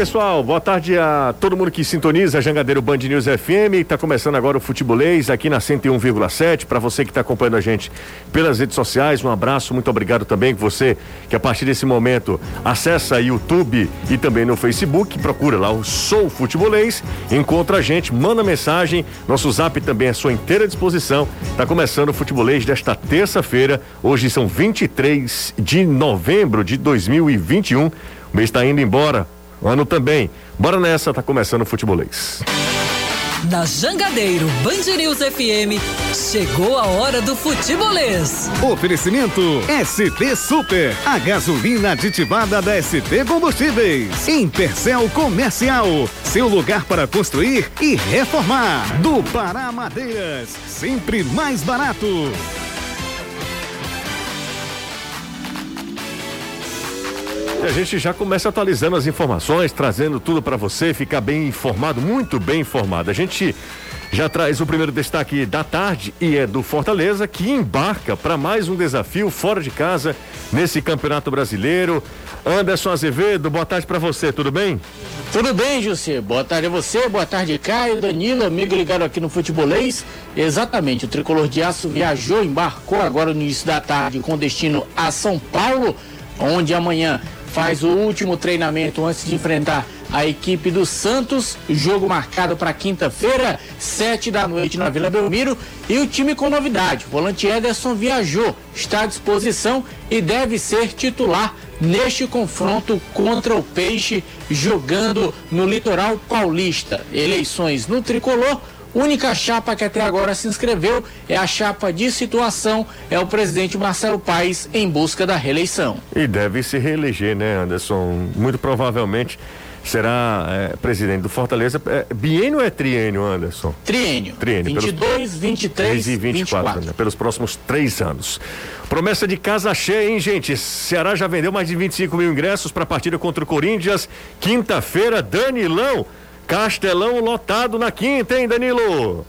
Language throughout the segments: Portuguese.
pessoal. Boa tarde a todo mundo que sintoniza Jangadeiro Band News FM. Está começando agora o Futebolês aqui na 101,7. Para você que está acompanhando a gente pelas redes sociais, um abraço. Muito obrigado também você que a partir desse momento acessa YouTube e também no Facebook. Procura lá o Sou Futebolês. Encontra a gente, manda mensagem. Nosso zap também é à sua inteira disposição. Está começando o Futebolês desta terça-feira. Hoje são 23 de novembro de 2021. O mês está indo embora. Ano também. Bora nessa, tá começando o futebolês. Na Jangadeiro Band News FM, chegou a hora do futebolês. Oferecimento ST Super, a gasolina aditivada da ST Combustíveis. Intercel Comercial, seu lugar para construir e reformar. Do Pará Madeiras, sempre mais barato. E a gente já começa atualizando as informações, trazendo tudo para você ficar bem informado, muito bem informado. A gente já traz o primeiro destaque da tarde e é do Fortaleza que embarca para mais um desafio fora de casa nesse Campeonato Brasileiro. Anderson Azevedo, boa tarde para você, tudo bem? Tudo bem, José. Boa tarde a você, boa tarde, Caio, Danilo, amigo ligado aqui no Futebolês. Exatamente, o tricolor de aço viajou, embarcou agora no início da tarde com destino a São Paulo, onde amanhã faz o último treinamento antes de enfrentar a equipe do Santos. Jogo marcado para quinta-feira, sete da noite na Vila Belmiro. E o time com novidade: volante Ederson viajou, está à disposição e deve ser titular neste confronto contra o Peixe, jogando no litoral paulista. Eleições no tricolor. Única chapa que até agora se inscreveu é a chapa de situação, é o presidente Marcelo Paes em busca da reeleição. E deve se reeleger, né, Anderson? Muito provavelmente será é, presidente do Fortaleza. É, biênio ou é triênio, Anderson? Triênio. Triênio. 22, pelos... 23 e 24, 24. Né, pelos próximos três anos. Promessa de casa cheia, hein, gente? Ceará já vendeu mais de 25 mil ingressos para a partida contra o Corinthians. Quinta-feira, Danilão. Castelão lotado na quinta, hein, Danilo?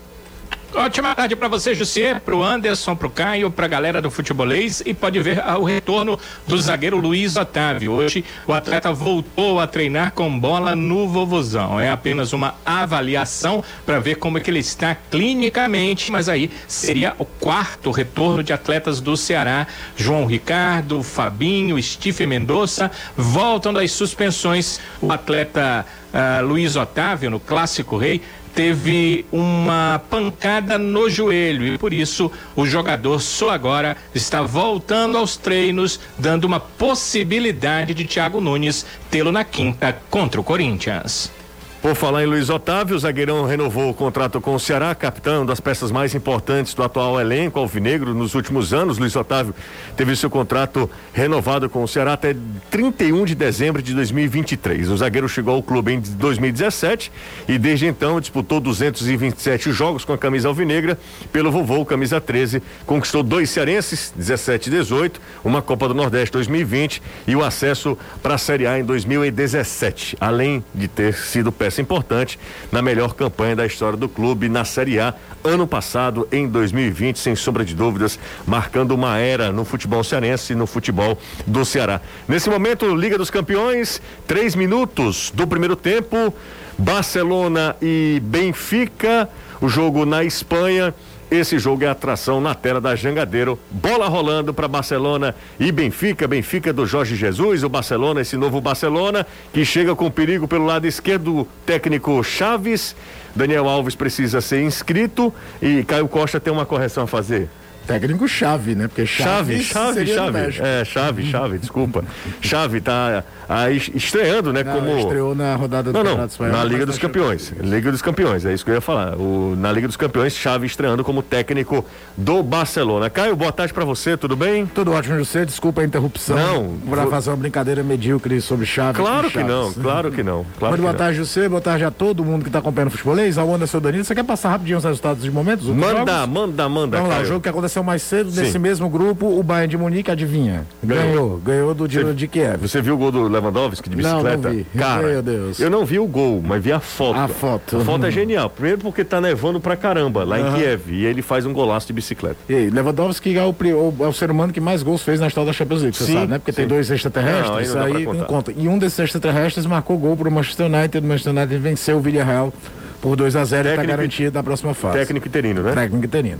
Ótima tarde para você, Jussier, para o Anderson, para o Caio, para a galera do futebolês e pode ver o retorno do zagueiro Luiz Otávio. Hoje o atleta voltou a treinar com bola no Vovozão. É apenas uma avaliação para ver como é que ele está clinicamente, mas aí seria o quarto retorno de atletas do Ceará. João Ricardo, Fabinho, Steve Mendonça voltam das suspensões. O atleta uh, Luiz Otávio, no Clássico Rei, teve uma pancada no joelho e por isso o jogador só agora está voltando aos treinos, dando uma possibilidade de Thiago Nunes tê-lo na quinta contra o Corinthians. Por falar em Luiz Otávio, o zagueirão renovou o contrato com o Ceará, capitão das peças mais importantes do atual elenco alvinegro nos últimos anos. Luiz Otávio teve seu contrato renovado com o Ceará até 31 de dezembro de 2023. O zagueiro chegou ao clube em 2017 e desde então disputou 227 jogos com a camisa alvinegra. Pelo vovô, camisa 13, conquistou dois cearenses, 17 e 18, uma Copa do Nordeste 2020 e o acesso para a Série A em 2017, além de ter sido peça peça importante na melhor campanha da história do clube na Série A ano passado, em 2020, sem sombra de dúvidas, marcando uma era no futebol cearense e no futebol do Ceará. Nesse momento, Liga dos Campeões, três minutos do primeiro tempo, Barcelona e Benfica, o jogo na Espanha. Esse jogo é atração na tela da Jangadeiro. Bola rolando para Barcelona e Benfica. Benfica do Jorge Jesus, o Barcelona, esse novo Barcelona, que chega com perigo pelo lado esquerdo, técnico Chaves. Daniel Alves precisa ser inscrito e Caio Costa tem uma correção a fazer. Técnico chave, né? Porque chave, chave, chave, chave. É, chave, chave, desculpa. Chave tá aí estreando, né? Não, como estreou na rodada do não, não, Espanhol, na Liga dos Campeões. Liga dos Campeões, é isso que eu ia falar. O, na Liga dos Campeões, Chave estreando como técnico do Barcelona. Caio, boa tarde para você, tudo bem? Tudo ótimo, José. Desculpa a interrupção. Não. Para fazer uma brincadeira medíocre sobre Chave. Claro que não, claro que não. Claro que boa tarde, José. Boa tarde a todo mundo que está acompanhando o futebolês. Ao Anderson Danilo. Você quer passar rapidinho os resultados de momentos? Manda, manda, manda, Vamos lá, o jogo que aconteceu aconteceu mais cedo, Sim. nesse mesmo grupo, o Bayern de Munique, adivinha? Ganhou. Ganhou. Do Dinamo de Kiev. Você viu o gol do Lewandowski de Não, não bicicleta? vi. Cara, Meu Deus. eu não vi o gol, mas vi a foto. A foto. A foto é genial. Primeiro porque tá nevando pra caramba lá em Aham. Kiev e ele faz um golaço de bicicleta. E aí, Lewandowski é o, é o ser humano que mais gols fez na história da Champions League, você Sim, sabe, né? Porque tem sim. dois extraterrestres, Não, aí não aí não conta. E um desses extraterrestres marcou gol pro Manchester United, o Manchester United venceu o Villarreal por 2 a 0 e está garantido na próxima fase. Técnico interino, né? Técnico interino.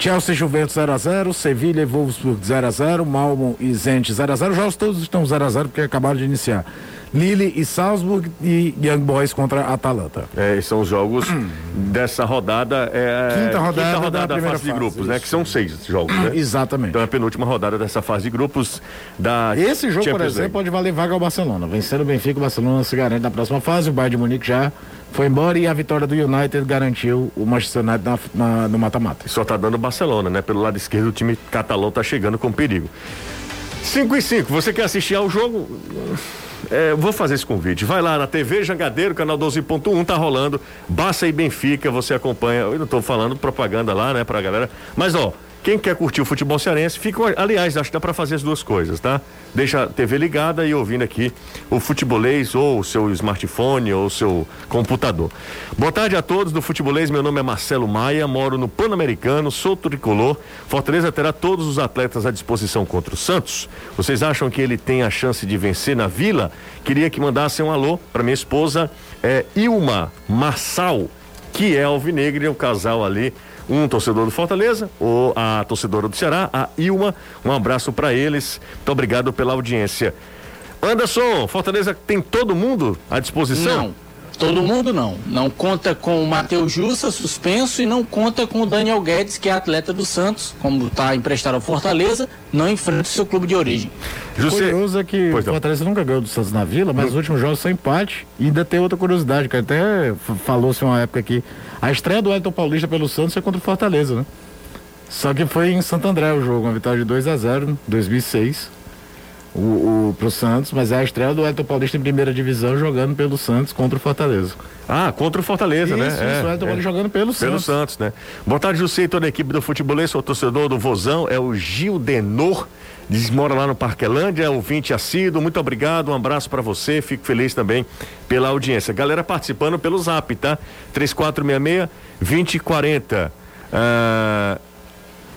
Chelsea Juventus 0x0, Sevilha e Wolfsburg 0x0, Malmo e Zenit 0x0. Os jogos todos estão 0x0 porque acabaram de iniciar. Lille e Salzburg e Young Boys contra Atalanta. É, são os jogos dessa rodada. É, Quinta rodada da da, primeira fase de fase, grupos, né? isso. Que são seis jogos, né? Exatamente. Então é a penúltima rodada dessa fase de grupos da Esse jogo, por Champions exemplo, League. pode valer vaga ao Barcelona. Vencendo o Benfica, o Barcelona se garante na próxima fase. O Bayern de Munique já foi embora e a vitória do United garantiu o Manchester United na- na- no mata-mata. Só tá dando Barcelona, né? Pelo lado esquerdo, o time catalão tá chegando com perigo. 5 e 5, você quer assistir ao jogo? É, vou fazer esse convite. Vai lá na TV Jangadeiro, canal 12.1, tá rolando. Barça e Benfica, você acompanha. Eu não tô falando propaganda lá, né, pra galera. Mas, ó, quem quer curtir o futebol cearense, fica. Aliás, acho que dá pra fazer as duas coisas, tá? Deixa a TV ligada e ouvindo aqui o futebolês, ou o seu smartphone, ou o seu computador. Boa tarde a todos do futebolês. Meu nome é Marcelo Maia, moro no Pan-Americano, sou tricolor. Fortaleza terá todos os atletas à disposição contra o Santos. Vocês acham que ele tem a chance de vencer na Vila? Queria que mandassem um alô para minha esposa, é, Ilma Marçal, que é alvinegra, e o casal ali, um torcedor do Fortaleza, ou a torcedora do Ceará, a Ilma. Um abraço para eles. Muito obrigado pela audiência. Anderson, Fortaleza tem todo mundo à disposição? Não. Todo mundo não. Não conta com o Matheus Jussa, suspenso, e não conta com o Daniel Guedes, que é atleta do Santos, como está emprestado ao Fortaleza, não enfrenta o seu clube de origem. José, Curioso é que Pois o. Fortaleza nunca ganhou do Santos na Vila, mas os últimos jogos são empate. E ainda tem outra curiosidade, que até falou-se uma época aqui. A estreia do Elton Paulista pelo Santos foi contra o Fortaleza, né? Só que foi em Santo André o jogo, uma vitória de 2 a 0 em 2006. O, o, pro Santos, mas é a estreia do Elton Paulista em primeira divisão jogando pelo Santos contra o Fortaleza. Ah, contra o Fortaleza, né? Isso, isso, o Elton Paulista jogando pelo, Pelo Santos. Santos, né? Boa tarde, José e toda a equipe do futebolês, sou torcedor do Vozão, é o Gil Denor, diz mora lá no Parquelândia, ouvinte assíduo, muito obrigado, um abraço pra você, fico feliz também pela audiência. Galera participando pelo zap, tá? 3466-2040. Ah,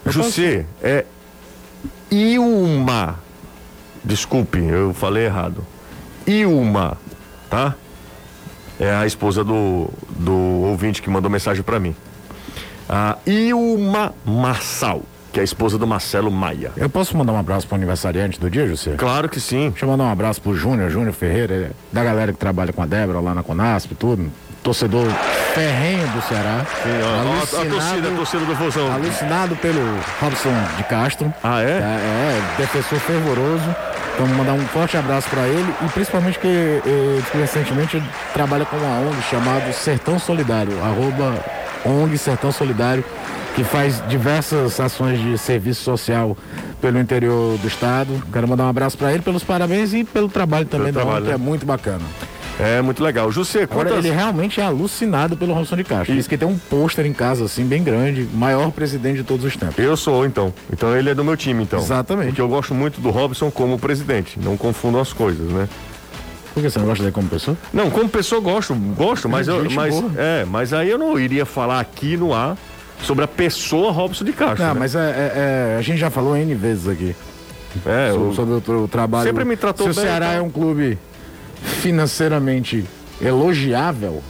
José, é Ilma, desculpe, eu falei errado. Ilma, tá? É a esposa do, do ouvinte que mandou mensagem pra mim. A Ilma Marçal, que é a esposa do Marcelo Maia. Eu posso mandar um abraço pro aniversariante do dia, José? Claro que sim. Deixa eu mandar um abraço pro Júnior, Júnior Ferreira, da galera que trabalha com a Débora lá na Conasp tudo. Torcedor ferrenho do Ceará. Sim, a, Alucinado- torcida, a torcida do Vozão. Alucinado pelo Robson de Castro. Ah, é? É, é, defensor fervoroso. Então, mandar um forte abraço para ele e principalmente que eh, recentemente trabalha com uma ONG chamada Sertão Solidário, arroba ONG Sertão Solidário, que faz diversas ações de serviço social pelo interior do estado. Quero mandar um abraço para ele pelos parabéns e pelo trabalho também da trabalho, que né? é muito bacana. É muito legal. José, Agora, quantas... ele realmente é alucinado pelo Robson de Castro. Diz que tem um pôster em casa, assim, bem grande, maior presidente de todos os tempos. Eu sou, então. Então ele é do meu time, então. Exatamente. Porque eu gosto muito do Robson como presidente. Não confundam as coisas, né? Por que você não gosta dele como pessoa? Não, como pessoa gosto, gosto, mas eu, mas boa. é, mas aí eu não iria falar aqui no ar sobre a pessoa Robson de Castro. Não, né? mas é, é- é- a gente já falou N vezes aqui é, so- sobre o, o trabalho. Sempre me tratou Se o bem, Ceará então. é um clube financeiramente elogiável,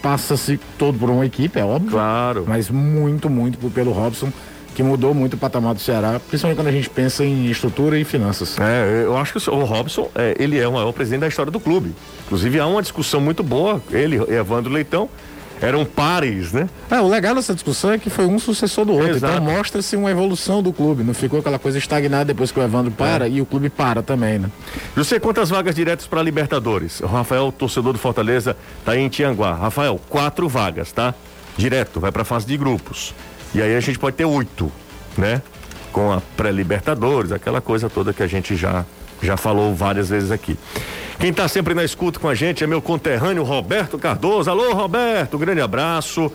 passa-se todo por uma equipe, é óbvio. claro. Mas muito, muito pelo Robson, que mudou muito o patamar do Ceará, principalmente quando a gente pensa em estrutura e finanças. É, eu acho que o Robson, é, ele é o maior presidente da história do clube. Inclusive há uma discussão muito boa, ele e Evandro Leitão eram pares, né? É, o legal dessa discussão é que foi um sucessor do outro. Exato. Então mostra-se uma evolução do clube. Não ficou aquela coisa estagnada depois que o Evandro para e o clube para também, né? José, quantas vagas diretas para Libertadores? O Rafael, torcedor do Fortaleza, tá aí em Tianguá. Rafael, quatro vagas, tá? Direto, vai para fase de grupos. E aí a gente pode ter oito, né? Com a pré-Libertadores, aquela coisa toda que a gente já já falou várias vezes aqui. Quem tá sempre na escuta com a gente é meu conterrâneo Roberto Cardoso. Alô, Roberto, grande abraço.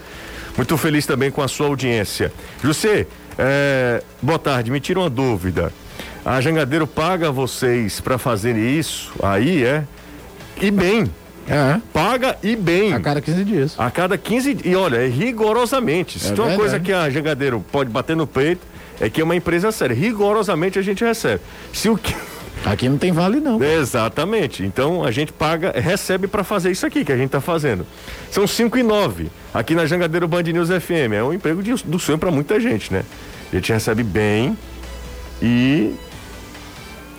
Muito feliz também com a sua audiência. José, É, boa tarde, me tira uma dúvida. A Jangadeiro paga vocês para fazerem isso aí, é? E bem. É. Paga e bem. A cada 15 dias. A cada 15 E olha, é rigorosamente. Se É tem uma coisa que a Jangadeiro pode bater no peito, é que é uma empresa séria. Rigorosamente a gente recebe. Se o que. Aqui não tem vale, não. Exatamente. Então a gente paga, recebe para fazer isso aqui que a gente está fazendo. São 5 e 9 aqui na Jangadeiro Band News FM. É um emprego de- do sonho para muita gente, né? A gente recebe bem e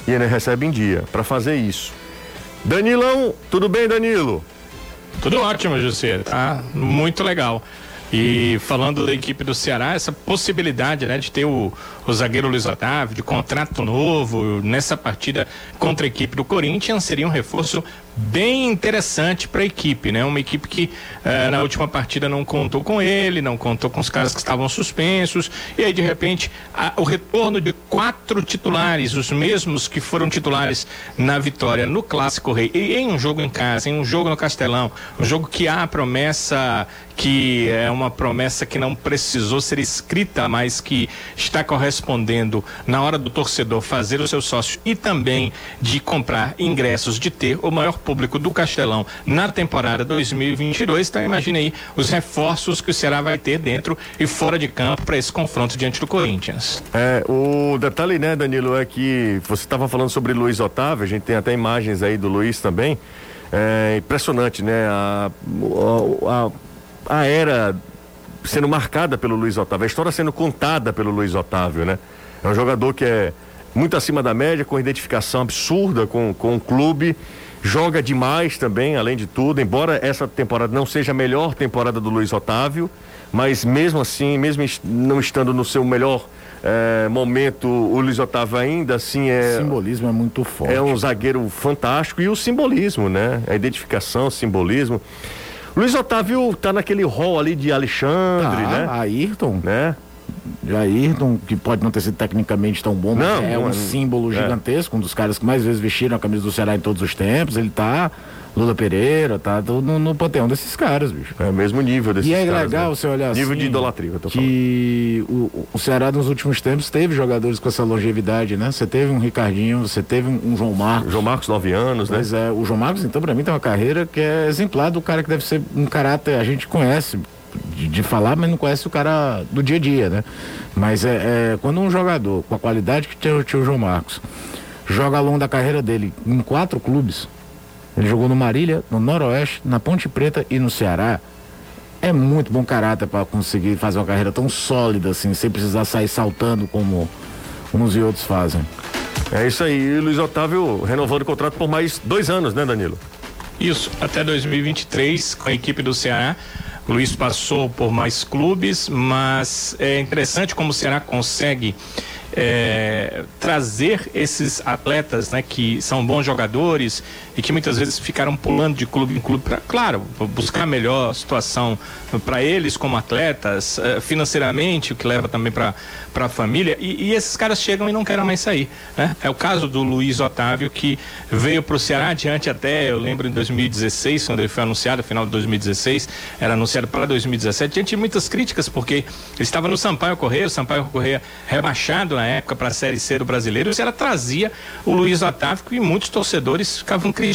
e ele recebe em dia para fazer isso. Danilão, tudo bem, Danilo? Tudo ótimo, José. Tá muito legal. E falando da equipe do Ceará, essa possibilidade né, de ter o, o zagueiro Luiz Otávio, de contrato novo nessa partida contra a equipe do Corinthians, seria um reforço bem interessante para a equipe, né? Uma equipe que eh, na última partida não contou com ele, não contou com os caras que estavam suspensos, e aí de repente a- o retorno de quatro titulares, os mesmos que foram titulares na vitória no Clássico Rei, e em um jogo em casa, em um jogo no Castelão, um jogo que há a promessa que é uma promessa que não precisou ser escrita, mas que está correspondendo na hora do torcedor fazer o seu sócio e também de comprar ingressos, de ter o maior público do Castelão na temporada 2022. Então imagine aí os reforços que o Ceará vai ter dentro e fora de campo para esse confronto diante do Corinthians. É, o detalhe, né, Danilo, é que você estava falando sobre Luiz Otávio, a gente tem até imagens aí do Luiz também. É impressionante, né? A, a, a era sendo marcada pelo Luiz Otávio, a história sendo contada pelo Luiz Otávio, né? É um jogador que é muito acima da média, com identificação absurda com, com o clube, joga demais também, além de tudo, embora essa temporada não seja a melhor temporada do Luiz Otávio, mas mesmo assim, mesmo não estando no seu melhor eh, momento, o Luiz Otávio ainda assim O é, simbolismo é muito forte. é um zagueiro fantástico e o simbolismo, né? A identificação, o simbolismo. Luiz Otávio tá naquele hall ali de Alexandre, Ah, né? Ayrton. né? Ayrton, que pode não ter sido tecnicamente tão bom, mas Não, é um símbolo é. gigantesco, um dos caras que mais vezes vestiram a camisa do Ceará em todos os tempos. Ele tá. Lula Pereira, tá no, no panteão desses caras, bicho. É o mesmo nível desses E é caras, legal né? você olhar Nível assim, de idolatria, que eu tô falando. que o, o Ceará nos últimos tempos teve jogadores com essa longevidade, né? Você teve um Ricardinho, você teve um, um João Marcos. João Marcos, nove anos, né? Mas é, o João Marcos, então, pra mim, tem uma carreira que é exemplar do cara que deve ser um caráter, a gente conhece de, de falar, mas não conhece o cara do dia a dia, né? Mas é, é, quando um jogador com a qualidade que tinha, tinha o João Marcos joga ao longo da carreira dele em quatro clubes, ele jogou no Marília, no Noroeste, na Ponte Preta e no Ceará. É muito bom caráter para conseguir fazer uma carreira tão sólida assim, sem precisar sair saltando como uns e outros fazem. É isso aí. O Luiz Otávio renovando o contrato por mais dois anos, né, Danilo? Isso, até 2023, com a equipe do Ceará. Luiz passou por mais clubes, mas é interessante como o Ceará consegue é, trazer esses atletas, né, que são bons jogadores e que muitas vezes ficaram pulando de clube em clube para, claro, buscar melhor situação para eles como atletas, eh, financeiramente, o que leva também para a família. E, e esses caras chegam e não querem mais sair, né? É o caso do Luiz Otávio que veio para o Ceará adiante até, eu lembro em 2016, quando ele foi anunciado, final de 2016, era anunciado para 2017, diante de muitas críticas porque ele estava no Sampaio Correia, o Sampaio Correia rebaixado na época para a Série C do Brasileiro, e Ceará trazia o Luiz Otávio e muitos torcedores ficavam criticando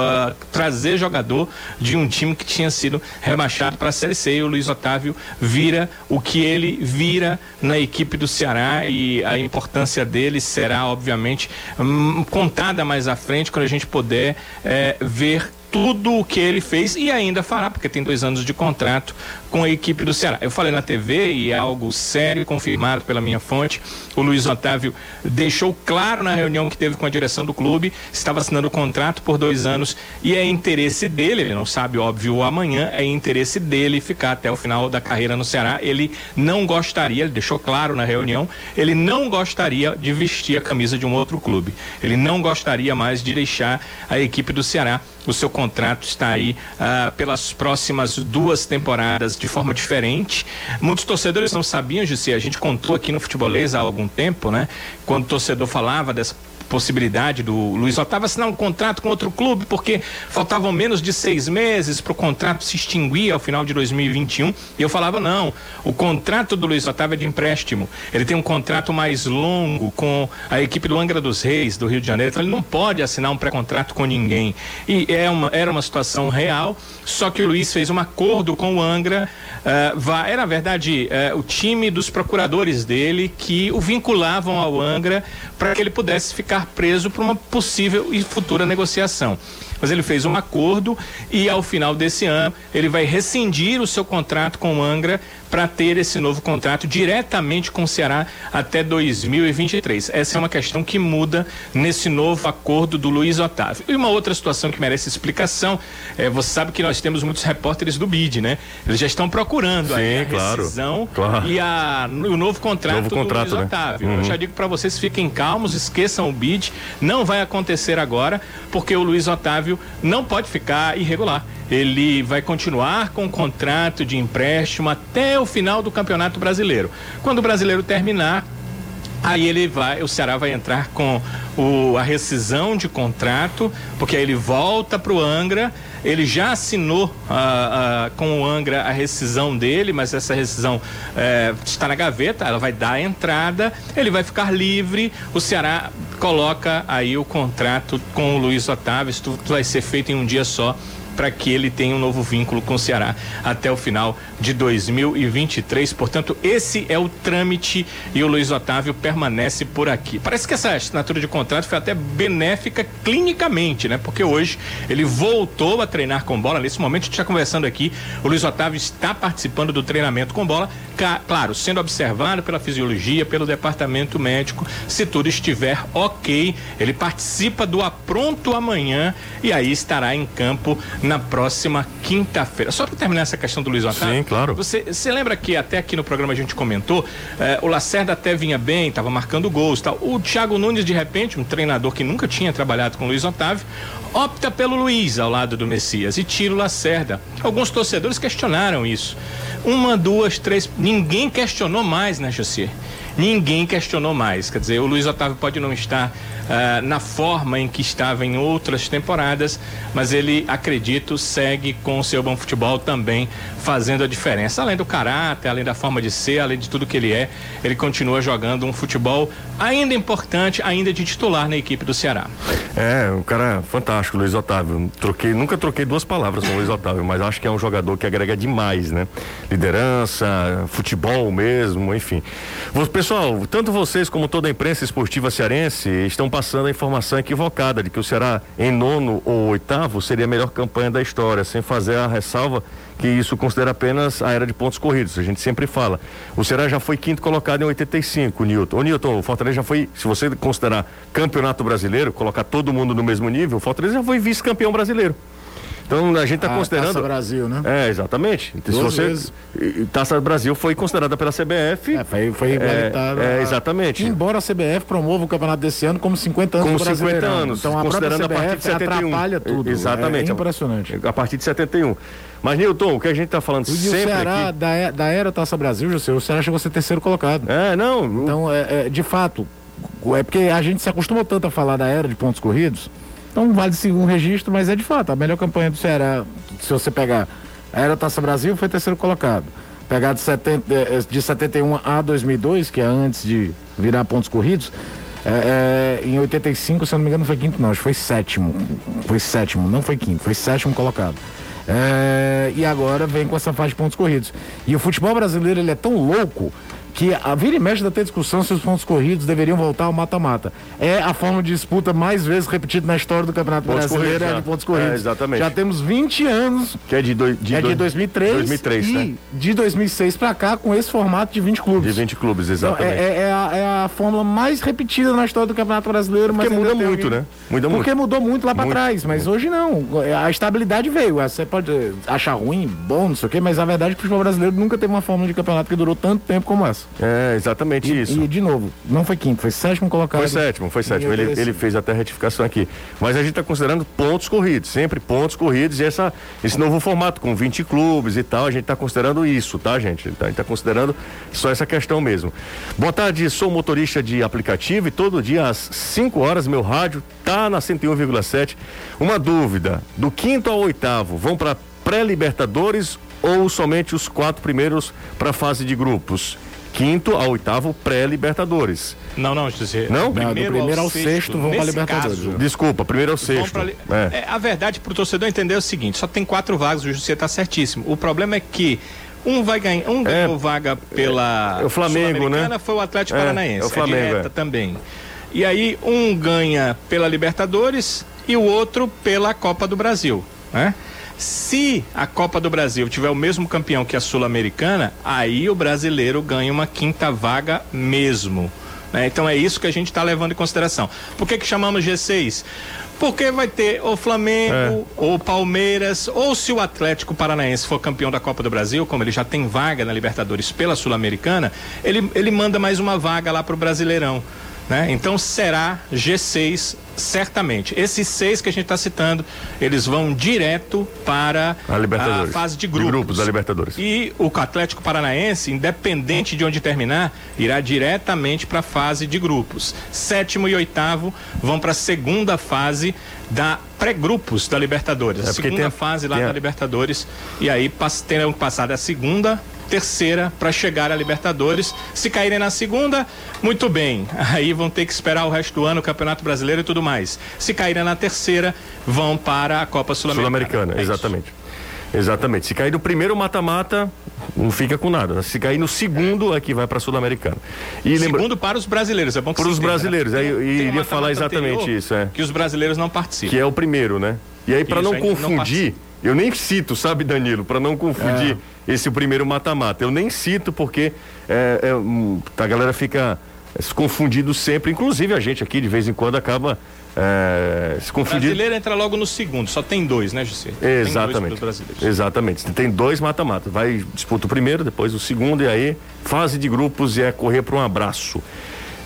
ah, trazer jogador de um time que tinha sido rebaixado para a Série C. E o Luiz Otávio vira o que ele vira na equipe do Ceará e a importância dele será, obviamente, hum, contada mais à frente quando a gente puder eh, ver tudo o que ele fez e ainda fará, porque tem dois anos de contrato com a equipe do Ceará. Eu falei na TV e é algo sério, confirmado pela minha fonte. O Luiz Otávio deixou claro na reunião que teve com a direção do clube, estava assinando o contrato por dois anos e é interesse dele, ele não sabe, óbvio, amanhã, é interesse dele ficar até o final da carreira no Ceará. Ele não gostaria, ele deixou claro na reunião, ele não gostaria de vestir a camisa de um outro clube. Ele não gostaria mais de deixar a equipe do Ceará o seu contrato está aí ah, pelas próximas duas temporadas de forma diferente. Muitos torcedores não sabiam, Jussi, a gente contou aqui no Futebolês há algum tempo, né? Quando o torcedor falava dessa possibilidade do Luiz Otávio assinar um contrato com outro clube, porque faltavam menos de seis meses para o contrato se extinguir ao final de 2021. E eu falava, não, o contrato do Luiz Otávio é de empréstimo. Ele tem um contrato mais longo com a equipe do Angra dos Reis, do Rio de Janeiro, então ele não pode assinar um pré-contrato com ninguém. E é uma, era uma situação real, só que o Luiz fez um acordo com o Angra. Uh, era, na verdade, uh, o time dos procuradores dele que o vinculavam ao Angra para que ele pudesse ficar preso por uma possível e futura negociação mas ele fez um acordo e ao final desse ano ele vai rescindir o seu contrato com o Angra para ter esse novo contrato diretamente com o Ceará até 2023. Essa é uma questão que muda nesse novo acordo do Luiz Otávio. E uma outra situação que merece explicação, é, você sabe que nós temos muitos repórteres do BID, né? Eles já estão procurando Sim, a claro, rescisão claro. e a, o novo contrato novo do contrato, Luiz né? Otávio. Uhum. Eu já digo para vocês, fiquem calmos, esqueçam o BID, não vai acontecer agora, porque o Luiz Otávio não pode ficar irregular. Ele vai continuar com o contrato de empréstimo até o final do Campeonato Brasileiro. Quando o brasileiro terminar, Aí ele vai, o Ceará vai entrar com o, a rescisão de contrato, porque aí ele volta para o Angra. Ele já assinou ah, ah, com o Angra a rescisão dele, mas essa rescisão eh, está na gaveta. Ela vai dar a entrada, ele vai ficar livre. O Ceará coloca aí o contrato com o Luiz Otávio. Isso vai ser feito em um dia só para que ele tenha um novo vínculo com o Ceará até o final de 2023. Portanto, esse é o trâmite e o Luiz Otávio permanece por aqui. Parece que essa assinatura de contrato foi até benéfica clinicamente, né? Porque hoje ele voltou a treinar com bola. Nesse momento, a gente está conversando aqui. O Luiz Otávio está participando do treinamento com bola, claro, sendo observado pela fisiologia, pelo departamento médico. Se tudo estiver ok, ele participa do apronto amanhã e aí estará em campo na próxima quinta-feira. Só para terminar essa questão do Luiz Otávio. Sim, claro. Você, você lembra que até aqui no programa a gente comentou, eh, o Lacerda até vinha bem, estava marcando gols tal. O Thiago Nunes, de repente, um treinador que nunca tinha trabalhado com o Luiz Otávio, opta pelo Luiz ao lado do Messias e tira o Lacerda. Alguns torcedores questionaram isso. Uma, duas, três. Ninguém questionou mais, né, José? Ninguém questionou mais. Quer dizer, o Luiz Otávio pode não estar ah, na forma em que estava em outras temporadas, mas ele, acredito, segue com o seu bom futebol também fazendo a diferença. Além do caráter, além da forma de ser, além de tudo que ele é, ele continua jogando um futebol ainda importante, ainda de titular na equipe do Ceará. É, um cara fantástico, Luiz Otávio. Troquei, nunca troquei duas palavras com o Luiz Otávio, mas acho que é um jogador que agrega demais, né? Liderança, futebol mesmo, enfim. Pessoal, tanto vocês como toda a imprensa esportiva cearense estão passando a informação equivocada de que o Ceará em nono ou oitavo seria a melhor campanha da história, sem fazer a ressalva que isso considera apenas a era de pontos corridos. A gente sempre fala. O Ceará já foi quinto colocado em 85, Newton. Ô, Newton, o Fortaleza já foi, se você considerar campeonato brasileiro, colocar todo mundo no mesmo nível, o Fortaleza já foi vice-campeão brasileiro. Então a gente está considerando. Taça Brasil, né? É, exatamente. Então, se Duas você. vezes. Taça Brasil foi considerada pela CBF. É, foi, foi é, a- exatamente. Embora a CBF promova o campeonato desse ano como 50 anos com do 50 Brasileirão. anos, Então a considerando a partir de 71. atrapalha tudo. Exatamente. É impressionante. A partir de 71. Mas, Newton, o que a gente está falando E o sempre Ceará, aqui. da, e- da era Taça Brasil, José, o Ceará chegou a ser terceiro colocado. É, não. o- Então, é, é, de fato, é porque a gente se acostumou tanto a falar da era de pontos corridos, então vale-se um registro, mas é de fato, a melhor campanha do Ceará, se você pegar a era Taça Brasil, foi terceiro colocado. Pegar de, 70, eh, de 71 a 2002, que é antes de virar pontos corridos, é, é, em 85, se eu não me engano, não foi quinto, não, acho que foi sétimo. Foi sétimo, não foi quinto, foi sétimo colocado. É, e agora vem com essa fase de pontos corridos. E o futebol brasileiro ele é tão louco que a vira e mexe da ter discussão se os pontos corridos deveriam voltar ao mata-mata. É a forma de disputa mais vezes repetida na história do Campeonato Pontos Brasileiro, é de pontos corridos. É, exatamente. Já temos 20 anos, Que é de, doi- de, é de dois- 2003, 2003, e né? de 2006 pra cá com esse formato de 20 clubes. De 20 clubes, Então, exatamente. é, é- é a, é a fórmula mais repetida na história do Campeonato Brasileiro, mas Porque ainda muda muito, alguém- né? Muda Porque muito. mudou muito lá Muito, trás, mas hoje não. A estabilidade veio. Você pode achar ruim, bom, não sei o quê, mas a verdade é que o futebol brasileiro nunca teve uma fórmula de campeonato que durou tanto tempo como essa. Pontos. É, exatamente E, isso. e, de novo, não foi quinto, foi sétimo colocado. Foi sétimo, foi sétimo. Ele, ele fez até a retificação aqui. Mas a gente está considerando pontos corridos, sempre pontos corridos e essa, esse novo formato com 20 clubes e tal, a gente está considerando isso, tá, gente? A gente está considerando só essa questão mesmo. Boa tarde, sou motorista de aplicativo e todo dia às 5 horas meu rádio tá na 101,7. Uma dúvida: do quinto ao oitavo vão para pré-libertadores ou somente os quatro primeiros para fase de grupos? Quinto ao oitavo pré-libertadores. Não, não, José. Não? Não, do primeiro ao sexto vão pra nesse Libertadores. caso, Desculpa, primeiro ao vão sexto. pra É. É, a verdade pro torcedor entender é o seguinte: só tem quatro vagas, o José tá certíssimo. O problema é que um vai ganhar, um ganhou vaga pela é o Flamengo, Sul-Americana, né? foi o Atlético É, Paranaense. é o Flamengo, direta é. também. E aí um ganha pela Libertadores e o outro pela Copa do Brasil, né? Se a Copa do Brasil tiver o mesmo campeão que a Sul-Americana, aí o brasileiro ganha uma quinta vaga mesmo. né? Então é isso que a gente está levando em consideração. Por que, que chamamos G6? Porque vai ter o Flamengo, ou o Palmeiras, ou se o Atlético Paranaense for campeão da Copa do Brasil, como ele já tem vaga na Libertadores pela Sul-Americana, ele, ele manda mais uma vaga lá pro Brasileirão. Né? Então será G6 certamente. Esses seis que a gente está citando, eles vão direto para A Libertadores. fase de De grupos. grupos da Libertadores. E o Atlético Paranaense, independente de onde terminar, irá diretamente para a fase de grupos. Sétimo e oitavo vão para a segunda fase da pré-grupos da Libertadores. É a segunda tem a- fase lá tem a- da Libertadores. E aí pass- terão que passar da segunda terceira para chegar à Libertadores. Se caírem na segunda, muito bem. Aí vão ter que esperar o resto do ano, o Campeonato Brasileiro e tudo mais. Se caírem na terceira, vão para a Copa Sul-Americana. Sul-Americana, É isso. exatamente. Exatamente. Se cair no primeiro mata-mata, não fica com nada. Se cair no segundo, é que vai para Sul-Americana. E lembra... Segundo para os brasileiros, é bom que Para os entenda, brasileiros, né? aí eu iria falar exatamente isso, é. Que os brasileiros não participam. que é o primeiro, né? E aí, para não não confundir, participa. eu nem cito, sabe, Danilo, para não confundir esse primeiro mata-mata. Eu nem cito porque é, é, hum, a galera fica é, se confundindo sempre, inclusive a gente aqui de vez em quando acaba é, se O confundindo. brasileiro entra logo no segundo, só tem dois, né, José? Tem dois Exatamente. pros brasileiros. Exatamente. Tem dois mata-mata. Vai disputa o primeiro, depois o segundo e aí fase de grupos e é correr para um abraço.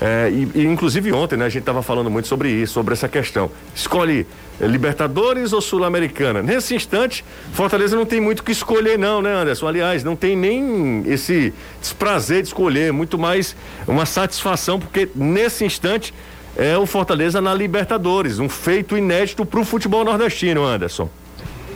É, e, e, inclusive ontem, né, a gente estava falando muito sobre isso, sobre essa questão. Escolhe Libertadores ou Sul-Americana? Nesse instante, Fortaleza não tem muito o que escolher, não, né, Anderson? Aliás, não tem nem esse desprazer de escolher, muito mais uma satisfação, porque nesse instante é o Fortaleza na Libertadores, um feito inédito para o futebol nordestino, Anderson.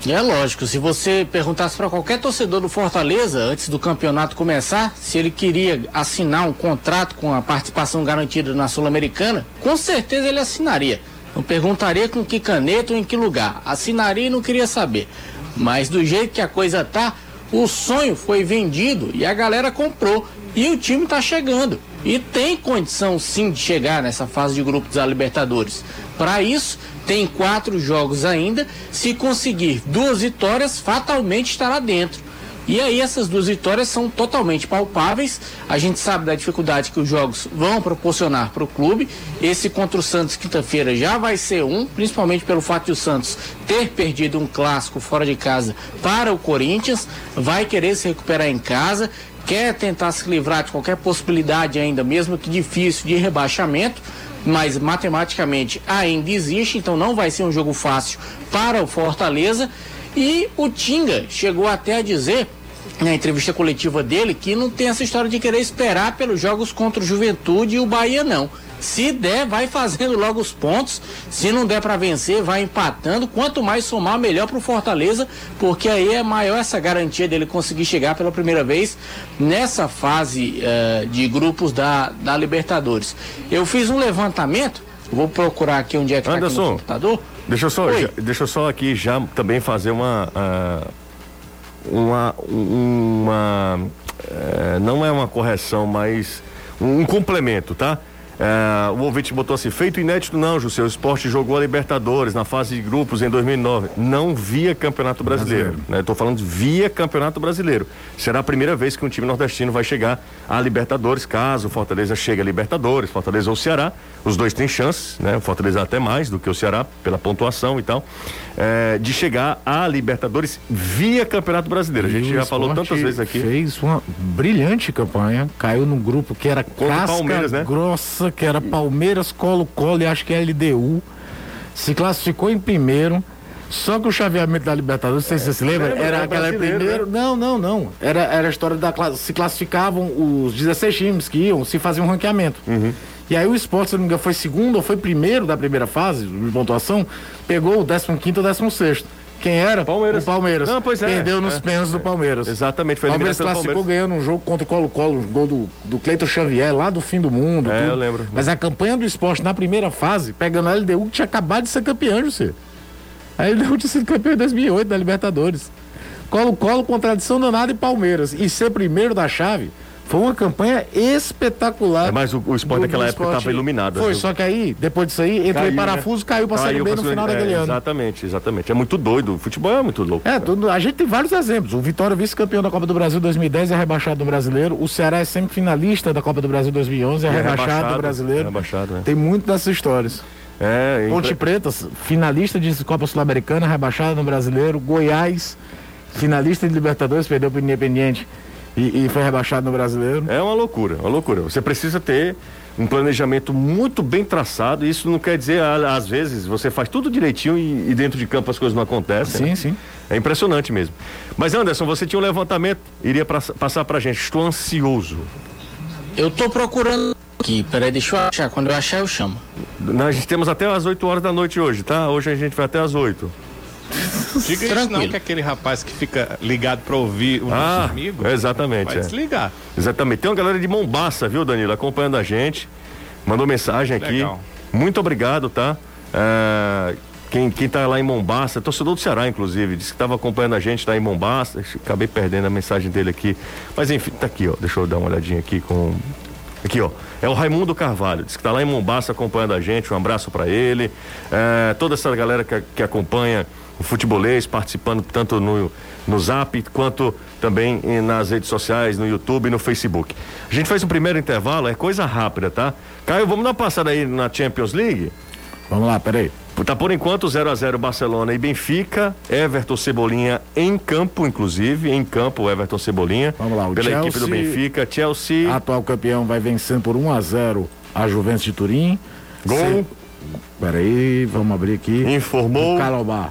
É lógico, se você perguntasse para qualquer torcedor do Fortaleza antes do campeonato começar, se ele queria assinar um contrato com a participação garantida na Sul-Americana, com certeza ele assinaria. Não perguntaria com que caneta ou em que lugar. Assinaria e não queria saber. Mas do jeito que a coisa tá, o sonho foi vendido e a galera comprou. E o time tá chegando. E tem condição sim de chegar nessa fase de grupos da Libertadores. Para isso, tem quatro jogos ainda. Se conseguir duas vitórias, fatalmente estará dentro. E aí essas duas vitórias são totalmente palpáveis. A gente sabe da dificuldade que os jogos vão proporcionar para o clube. Esse contra o Santos quinta-feira já vai ser um, principalmente pelo fato de o Santos ter perdido um clássico fora de casa para o Corinthians. Vai querer se recuperar em casa, quer tentar se livrar de qualquer possibilidade ainda, mesmo que difícil, de rebaixamento mas matematicamente ainda existe, então não vai ser um jogo fácil para o Fortaleza. E o Tinga chegou até a dizer na entrevista coletiva dele que não tem essa história de querer esperar pelos jogos contra o Juventude e o Bahia, não. Se der, vai fazendo logo os pontos. Se não der para vencer, vai empatando. Quanto mais somar, melhor para o Fortaleza, porque aí é maior essa garantia dele conseguir chegar pela primeira vez nessa fase eh, de grupos da, da Libertadores. Eu fiz um levantamento, vou procurar aqui onde é que está aqui no Anderson, computador. Deixa eu só, já- deixa eu só aqui já também fazer uma ah, uma uma eh, não é uma correção, mas um, um complemento, tá? É, o ouvinte botou assim: feito inédito, não, José. O esporte jogou a Libertadores na fase de grupos em 2009. Não via Campeonato Brasileiro. Brasileiro. Né? Estou falando via Campeonato Brasileiro. Será a primeira vez que um time nordestino vai chegar à Libertadores, caso o Fortaleza chegue a Libertadores, Fortaleza ou Ceará. Os dois têm chances, né? O Fortaleza até mais do que o Ceará, pela pontuação e tal, é, de chegar à Libertadores via Campeonato Brasileiro. A gente já falou tantas vezes aqui. Fez uma brilhante campanha, caiu num grupo que era casca Palmeiras, né? grossa, que era Palmeiras, Colo-Colo e acho que LDU. Se classificou em primeiro. Só que o chaveamento da Libertadores, não sei se você se lembra, Era- era era aquela primeiro. Não, não, não. Era, era a história da classe. Se classificavam os 16 times que iam, se fazia um ranqueamento. Uhum. E aí o esporte, se não me engano, foi segundo ou foi primeiro da primeira fase de pontuação, pegou o 15 ou 16. Quem era? Palmeiras. O Palmeiras. Não, pois é, Perdeu nos é, pênaltis do Palmeiras. Exatamente, foi Palmeiras classificou Palmeiras. ganhando um jogo contra o Colo-Colo, um gol do, do Cleiton Xavier, lá do fim do mundo. É, tudo. eu lembro. Mas a campanha do esporte na primeira fase, pegando a LDU, que tinha acabado de ser campeão, José. A LDU tinha sido campeão em 2008 da Libertadores. Colo-Colo, contradição danada e Palmeiras. E ser primeiro da chave foi uma campanha espetacular. É, mas o, o esporte do- naquela do época estava iluminado. Foi, assim. só que aí, depois disso aí, entrou em Caiu, parafuso, caiu pra Série B pra no final é, daquele ano. Exatamente, exatamente. É muito doido. O futebol é muito louco. É, tudo, a gente tem vários exemplos. O Vitória, vice-campeão da Copa do Brasil 2010, é rebaixado no brasileiro. O Ceará é semifinalista da Copa do Brasil 2011, é, É rebaixado, rebaixado, do brasileiro. é rebaixado, né? Tem muito dessas histórias. É, Ponte impre- Preta, finalista de Copa Sul-Americana, rebaixado no brasileiro. Goiás, finalista de Libertadores, perdeu para o Independiente e, e foi rebaixado no brasileiro. é uma loucura, uma loucura. Você precisa ter um planejamento muito bem traçado. Isso não quer dizer, ah, às vezes, você faz tudo direitinho e, e dentro de campo as coisas não acontecem. Sim, né? sim. É impressionante mesmo. Mas Anderson, você tinha um levantamento, iria pra- passar pra gente. Estou ansioso. Eu tô procurando aqui, peraí, deixa eu achar. Quando eu achar, eu chamo. Nós temos até as 8 horas da noite hoje, tá? Hoje a gente vai até as 8. Diga isso não, Tranquilo. que aquele rapaz que fica ligado pra ouvir o Ah, nosso amigo. exatamente, Vai é. desligar. Exatamente. Tem uma galera de Mombaça, viu, Danilo, acompanhando a gente. Mandou mensagem aqui. Legal. Muito obrigado, tá? É, quem, quem tá lá em Mombaça, torcedor do Ceará, inclusive, disse que estava acompanhando a gente lá em Mombaça. Acabei perdendo a mensagem dele aqui. Mas enfim, tá aqui, ó. Deixa eu dar uma olhadinha aqui com. Aqui, ó. É o Raimundo Carvalho. Diz que tá lá em Mombaça acompanhando a gente. Um abraço para ele. É, toda essa galera que, que acompanha o futebolês, participando tanto no, no Zap quanto também nas redes sociais, no YouTube e no Facebook. A gente faz um primeiro intervalo, é coisa rápida, tá? Caio, vamos dar uma passada aí na Champions League? Vamos lá, peraí. Tá por enquanto 0 a 0 Barcelona e Benfica, Everton Cebolinha em campo, inclusive, em campo Everton Cebolinha. Vamos lá, o pela Chelsea- equipe do Benfica, Chelsea. Atual campeão vai vencendo por 1 a 0 a Juventus de Turim. Gol. Se- Peraí, vamos abrir aqui. Informou. O Calobá.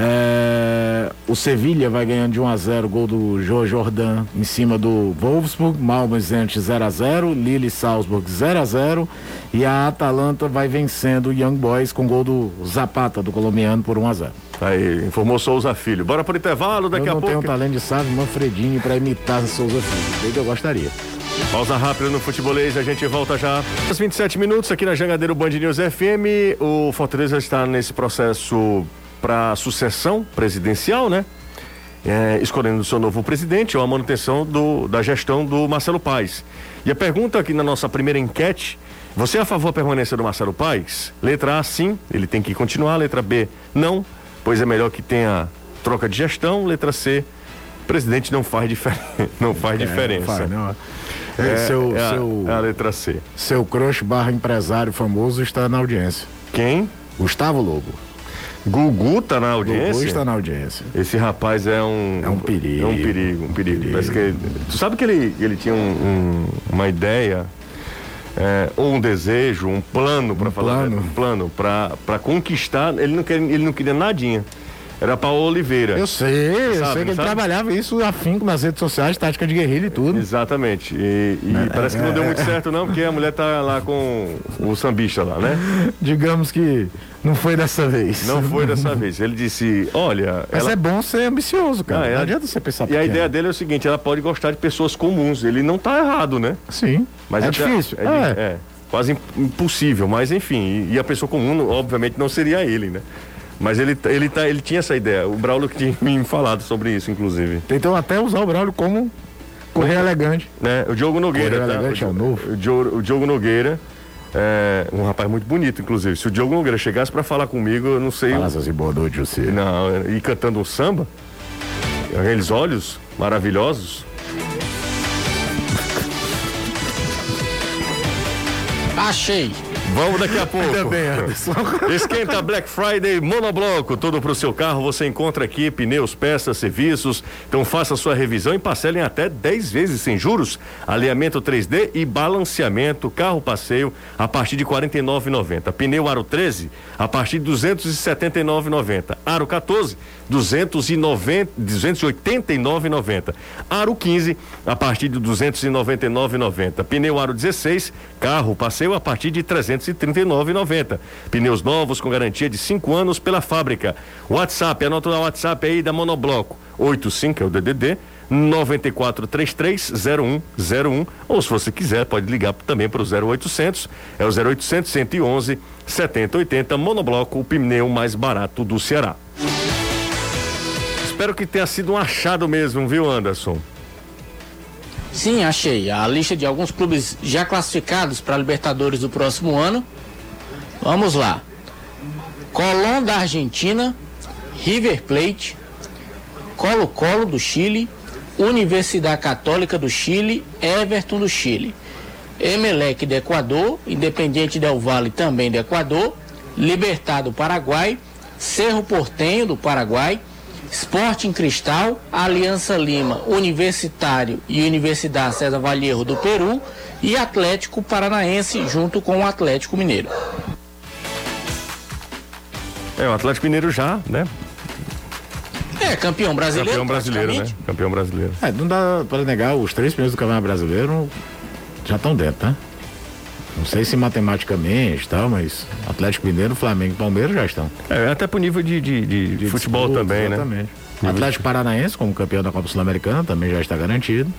É, o Sevilha vai ganhando de 1 a 0 gol do Joe Jordan em cima do Wolfsburg, Malmö Zenit 0 a 0 Lille Salzburg 0 a 0 e a Atalanta vai vencendo o Young Boys com gol do Zapata, do colombiano, por 1 a 0 Aí, informou Souza Filho. Bora pro intervalo, daqui Eu a não tenho pouco. um talento de Sávio Manfredini para imitar Souza Filho, que eu gostaria. Pausa rápida no futebolês, a gente volta já. Às 27 minutos aqui na Jangadeiro Band News FM. O Fortaleza está nesse processo para sucessão presidencial, né? É, escolhendo o seu novo presidente ou a manutenção do, da gestão do Marcelo Paes. E a pergunta aqui na nossa primeira enquete: você é a favor da permanência do Marcelo Paes? Letra A, sim, ele tem que continuar. Letra B, não, pois é melhor que tenha troca de gestão. Letra C, presidente não faz, difer... não faz diferença. Faz, não. É, seu, é a- seu, é a letra C. seu crush barra empresário famoso está na audiência. Quem? Gustavo Lobo. Gugu tá na Gugu audiência? está na audiência. Esse rapaz é um. É um perigo. É um perigo, um perigo. Parece que tu sabe que ele, ele tinha um- um- uma ideia, é, ou um desejo, um plano para falar. plano? Um plano para conquistar. Ele não, quer, ele não queria nadinha. Era Paulo Oliveira. Eu sei, eu Sabe, sei que ele sabe? trabalhava isso afinco nas redes sociais, tática de guerrilha e tudo. Exatamente. E, e parece que não deu muito certo, não, porque a mulher tá lá com o sambista lá, né? Digamos que não foi dessa vez. Não foi dessa vez. Ele disse: olha. Mas ela- é bom ser ambicioso, cara. Ah, é. Não adianta você pensar E a pequeno. ideia dele é o seguinte: ela pode gostar de pessoas comuns. Ele não tá errado, né? Sim, Mas é difícil. É, É. é, quase im- impossível, mas enfim. E, e a pessoa comum, obviamente, não seria ele, né? Mas ele, tá- ele, tá, ele tinha essa ideia. O Braulio que tinha me falado sobre isso, inclusive. Tentou até usar o Braulio como correr elegante. Né? O Diogo Nogueira. Correio tá? Elegante o, é o novo. O, Diogo, o Diogo Nogueira É, um rapaz muito bonito, inclusive. Se o Diogo Nogueira chegasse para falar comigo, eu não sei. Fala assim, boa noite, José. Não, e cantando um samba, aqueles olhos maravilhosos. Achei. Vamos daqui a pouco. Ainda bem, Anderson. Esquenta Black Friday Monobloco. Tudo para o seu carro você encontra aqui: pneus, peças, serviços. Então faça sua revisão e parcelem até 10 vezes sem juros. Alinhamento 3D e balanceamento. Carro passeio a partir de R$ 49,90. Pneu Aro 13 a partir de R$ 279,90. Aro 14, 290, 289,90. Aro 15 a partir de R$ 299,90. Pneu Aro 16, carro passeio a partir de 339,90. Pneus novos com garantia de 5 anos pela fábrica. WhatsApp, anota o WhatsApp aí da Monobloco. 85 é o DDD 94330101 ou se você quiser pode ligar também para o 0800 é o 0800 111 7080 Monobloco o pneu mais barato do Ceará. Espero que tenha sido um achado mesmo, viu, Anderson? Sim, achei. A lista de alguns clubes já classificados para a Libertadores do próximo ano. Vamos lá. Colón da Argentina, River Plate, Colo-Colo do Chile, Universidade Católica do Chile, Everton do Chile, Emelec do Equador, Independiente del Valle também do Equador, Libertad do Paraguai, Cerro Portenho do Paraguai, Sporting Cristal, Aliança Lima, Universitário e Universidade César Valheiro do Peru e Atlético Paranaense junto com o Atlético Mineiro. É, o Atlético Mineiro já, né? É, campeão brasileiro. Campeão brasileiro, né? Campeão brasileiro. É, não dá para negar, os três primeiros do Campeonato Brasileiro já estão dentro, né? Não sei se matematicamente e tal, mas Atlético Mineiro, Flamengo e Palmeiras já estão. É, até pro nível de, de, de, De futebol também, né? exatamente. Atlético Paranaense, como campeão da Copa Sul-Americana, também já está garantido.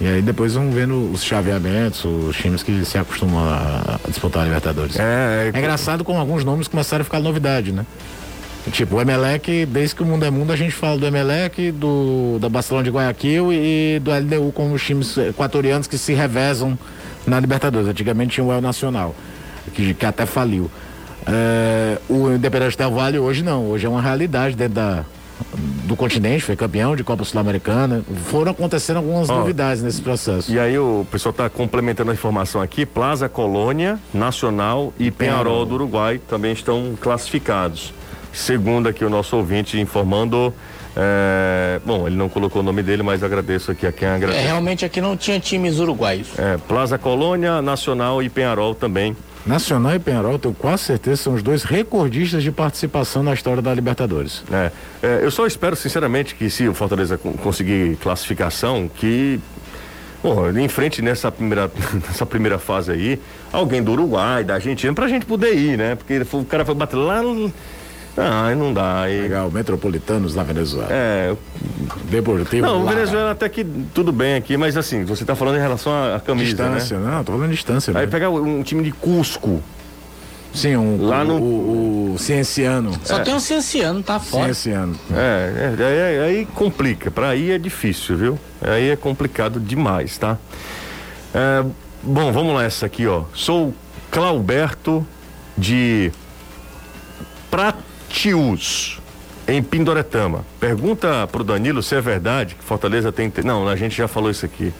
E aí depois vamos vendo os chaveamentos, os times que se acostumam a disputar a Libertadores. É, É engraçado como alguns nomes começaram a ficar novidade, né? Tipo, o Emelec, desde que o mundo é mundo, a gente fala do Emelec, do, da Barcelona de Guayaquil e do LDU como os times equatorianos que se revezam na Libertadores. Antigamente tinha o El Nacional, que, que até faliu. É, o Independente Del Vale hoje não, hoje é uma realidade dentro da, do continente, foi campeão de Copa Sul-Americana. Foram acontecendo algumas Ó, novidades nesse processo. E aí o pessoal está complementando a informação aqui, Plaza Colônia, Nacional e Penharol. do Uruguai também estão classificados. Segundo aqui o nosso ouvinte informando, é, bom, ele não colocou o nome dele, mas agradeço aqui a quem É, agradece. realmente aqui não tinha times uruguaios. É, Plaza Colônia, Nacional e Penharol também. Nacional e Penharol, tenho quase certeza, são os dois recordistas de participação na história da Libertadores. É, é, eu só espero sinceramente que se o Fortaleza con- conseguir classificação, que bom, em frente nessa primeira, nessa primeira fase aí, alguém do Uruguai, da Argentina, pra gente poder ir, né? Porque o cara foi bater lá. Ah, aí não dá. Aí, Legal, Metropolitanos na Venezuela. é, Deportivo. não, o. Venezuela até que tudo bem aqui, mas assim, você tá falando em relação à, camisa, Distância, né? não, tô falando distância. Aí né? pegar um time de Cusco, Sim, um, Lá o, no- o, o Cienciano. Só tem um Cienciano, tá fora. Cienciano. É, é, é, aí complica. Para aí é difícil, viu? Aí é complicado demais, tá? É, bom, vamos lá essa aqui, ó. Sou Clauberto de Pratius, em Pindoretama. Pergunta pro Danilo se é verdade que Fortaleza tem. Não, a gente já falou isso aqui.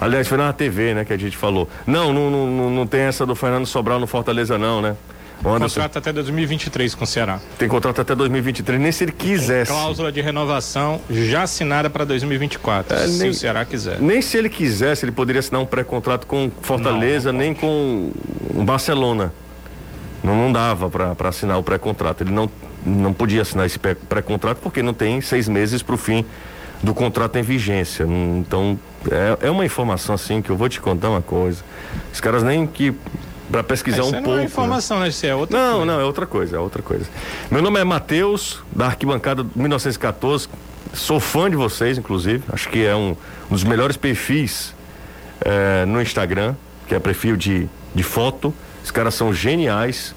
Aliás, foi na TV, né, que a gente falou. Não, não, não, não- não tem essa do Fernando Sobral no Fortaleza, não, né? O Anderson Contrato até 2023 com o Ceará. tem contrato até 2023, nem se ele quisesse. Cláusula de renovação já assinada para 2024, É, se nem- o Ceará quiser. Nem se ele quisesse, ele poderia assinar um pré-contrato com Fortaleza, nem com o Barcelona. Não, não dava para assinar o pré-contrato. Ele não, não podia assinar esse pré- pré-contrato porque não tem seis meses para o fim do contrato em vigência. Não- Então, é, é uma informação assim que eu vou te contar uma coisa. Os caras nem que. para pesquisar Isso um não pouco. é né? informação, né? Isso é outra Não, coisa. não, é outra coisa, é outra coisa. Meu nome é Matheus, da Arquibancada 1914. Sou fã de vocês, inclusive. Acho que é um, um dos melhores perfis eh, no Instagram, que é perfil de, de foto. Os caras são geniais,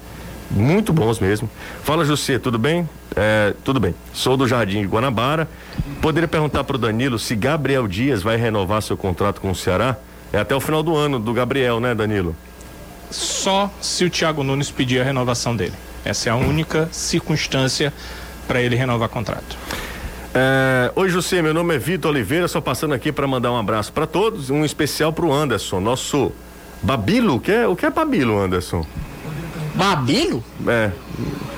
muito bons mesmo. Fala, José, tudo bem? Eh, tudo bem. Sou do Jardim de Guanabara. Poderia perguntar para o Danilo se Gabriel Dias vai renovar seu contrato com o Ceará? É até o final do ano do Gabriel, né, Danilo? só se o Thiago Nunes pedir a renovação dele. Essa é a única circunstância para ele renovar contrato. É, Oi, José, meu nome é Vitor Oliveira, só passando aqui para mandar um abraço para todos, um especial para o Anderson, nosso Babilo, que é, o que é Babilo, Anderson? Babilo? É,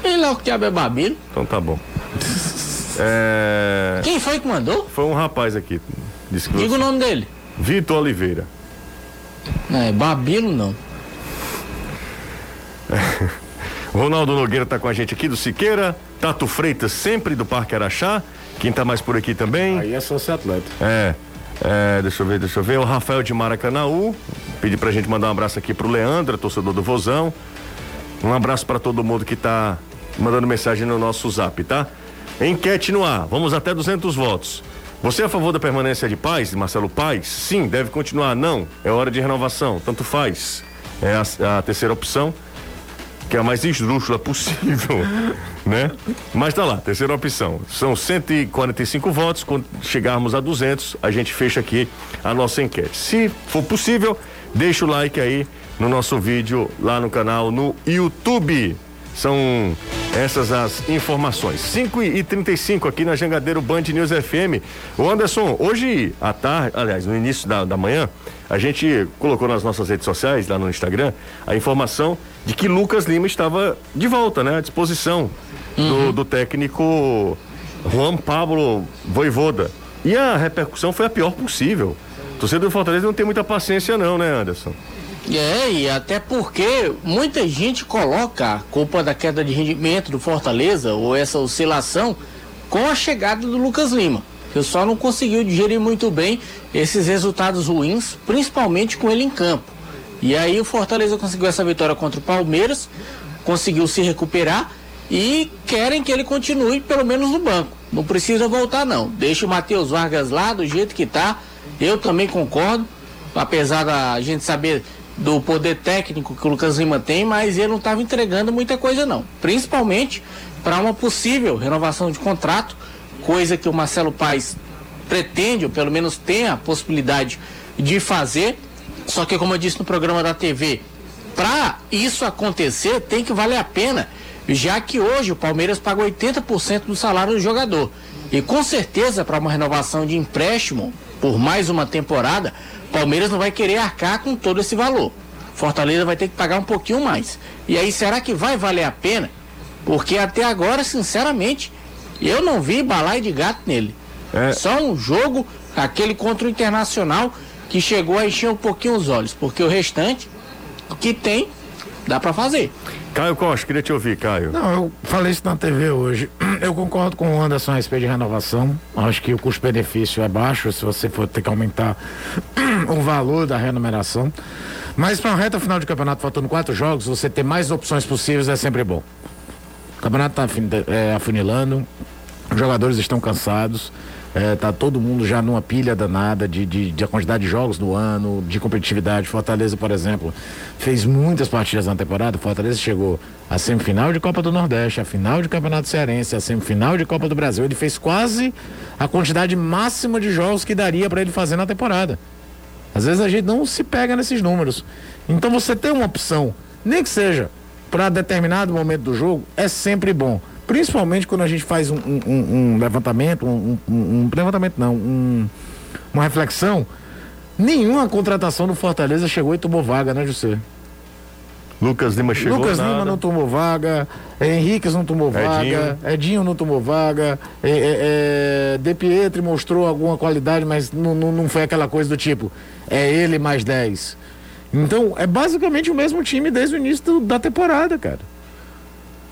Ele é o que diabo é Babilo? então tá bom. É, Quem foi que mandou? foi um rapaz aqui, disse que Diga o você- nome dele. Vitor Oliveira. Não, é Babilo não. Ronaldo Nogueira tá com a gente aqui do Siqueira, Tato Freitas sempre do Parque Araxá, quem tá mais por aqui também? Aí é sócio atleta. É, é, deixa eu ver, deixa eu ver. O Rafael de Maracanaú pedi pra gente mandar um abraço aqui pro Leandro, torcedor do Vozão. Um abraço pra todo mundo que tá mandando mensagem no nosso zap, tá? Enquete no ar, vamos até 200 votos. Você é a favor da permanência de Paz, Marcelo Paz? Sim, deve continuar. Não, é hora de renovação, tanto faz. É a, a terceira opção que é a mais esdrúxula possível, né? Mas tá lá, terceira opção. São 145 votos, quando chegarmos a 200, a gente fecha aqui a nossa enquete. Se for possível, deixa o like aí no nosso vídeo lá no canal no YouTube. São essas as informações. 5 e 35 aqui na Jangadeiro Band News FM. O Anderson, hoje à tarde, aliás, no início da, da manhã, a gente colocou nas nossas redes sociais, lá no Instagram, a informação de que Lucas Lima estava de volta, né? À disposição do, do técnico Juan Pablo Voivoda. E a repercussão foi a pior possível. Torcedor do Fortaleza não tem muita paciência, não, né, Anderson? É, e até porque muita gente coloca a culpa da queda de rendimento do Fortaleza ou essa oscilação com a chegada do Lucas Lima. Que só não conseguiu digerir muito bem esses resultados ruins, principalmente com ele em campo. E aí o Fortaleza conseguiu essa vitória contra o Palmeiras, conseguiu se recuperar e querem que ele continue pelo menos no banco. Não precisa voltar não. Deixa o Matheus Vargas lá do jeito que tá. Eu também concordo, apesar da gente saber do poder técnico que o Lucas Lima tem, mas ele não estava entregando muita coisa não. Principalmente para uma possível renovação de contrato, coisa que o Marcelo Paes pretende, ou pelo menos tem a possibilidade de fazer. Só que como eu disse no programa da TV, para isso acontecer tem que valer a pena, já que hoje o Palmeiras paga 80% do salário do jogador. E com certeza para uma renovação de empréstimo por mais uma temporada, Palmeiras não vai querer arcar com todo esse valor. Fortaleza vai ter que pagar um pouquinho mais. E aí será que vai valer a pena? Porque até agora, sinceramente, eu não vi balaio de gato nele. É. Só um jogo, aquele contra o Internacional, que chegou a encher um pouquinho os olhos. Porque o restante, o que tem, dá para fazer. Caio Costa, queria te ouvir, Caio. Não, eu falei isso na TV hoje. Eu concordo com o Anderson a respeito de renovação. Acho que o custo-benefício é baixo se você for ter que aumentar o valor da remuneração. Mas para uma reta final de campeonato, faltando quatro jogos, você ter mais opções possíveis é sempre bom. O campeonato está afunilando, os jogadores estão cansados. É, tá todo mundo já numa pilha danada de, de, de quantidade de jogos do ano, de competitividade. Fortaleza, por exemplo, fez muitas partidas na temporada. Fortaleza chegou à semifinal de Copa do Nordeste, à final de Campeonato Cearense, à semifinal de Copa do Brasil. Ele fez quase a quantidade máxima de jogos que daria para ele fazer na temporada. Às vezes a gente não se pega nesses números. Então você ter uma opção, nem que seja para determinado momento do jogo, é sempre bom. Principalmente quando a gente faz um, um, um levantamento, um, um, levantamento não, uma reflexão. Nenhuma contratação do Fortaleza chegou e tomou vaga, né, José? Lucas Lima chegou Lucas nada. Lima não tomou vaga, Henriquez não tomou Edinho. vaga, Edinho não tomou vaga, é, é, é, De Pietri mostrou alguma qualidade, mas não, não, não foi aquela coisa do tipo, é ele mais 10. Então, é basicamente o mesmo time desde o início do- da temporada, cara.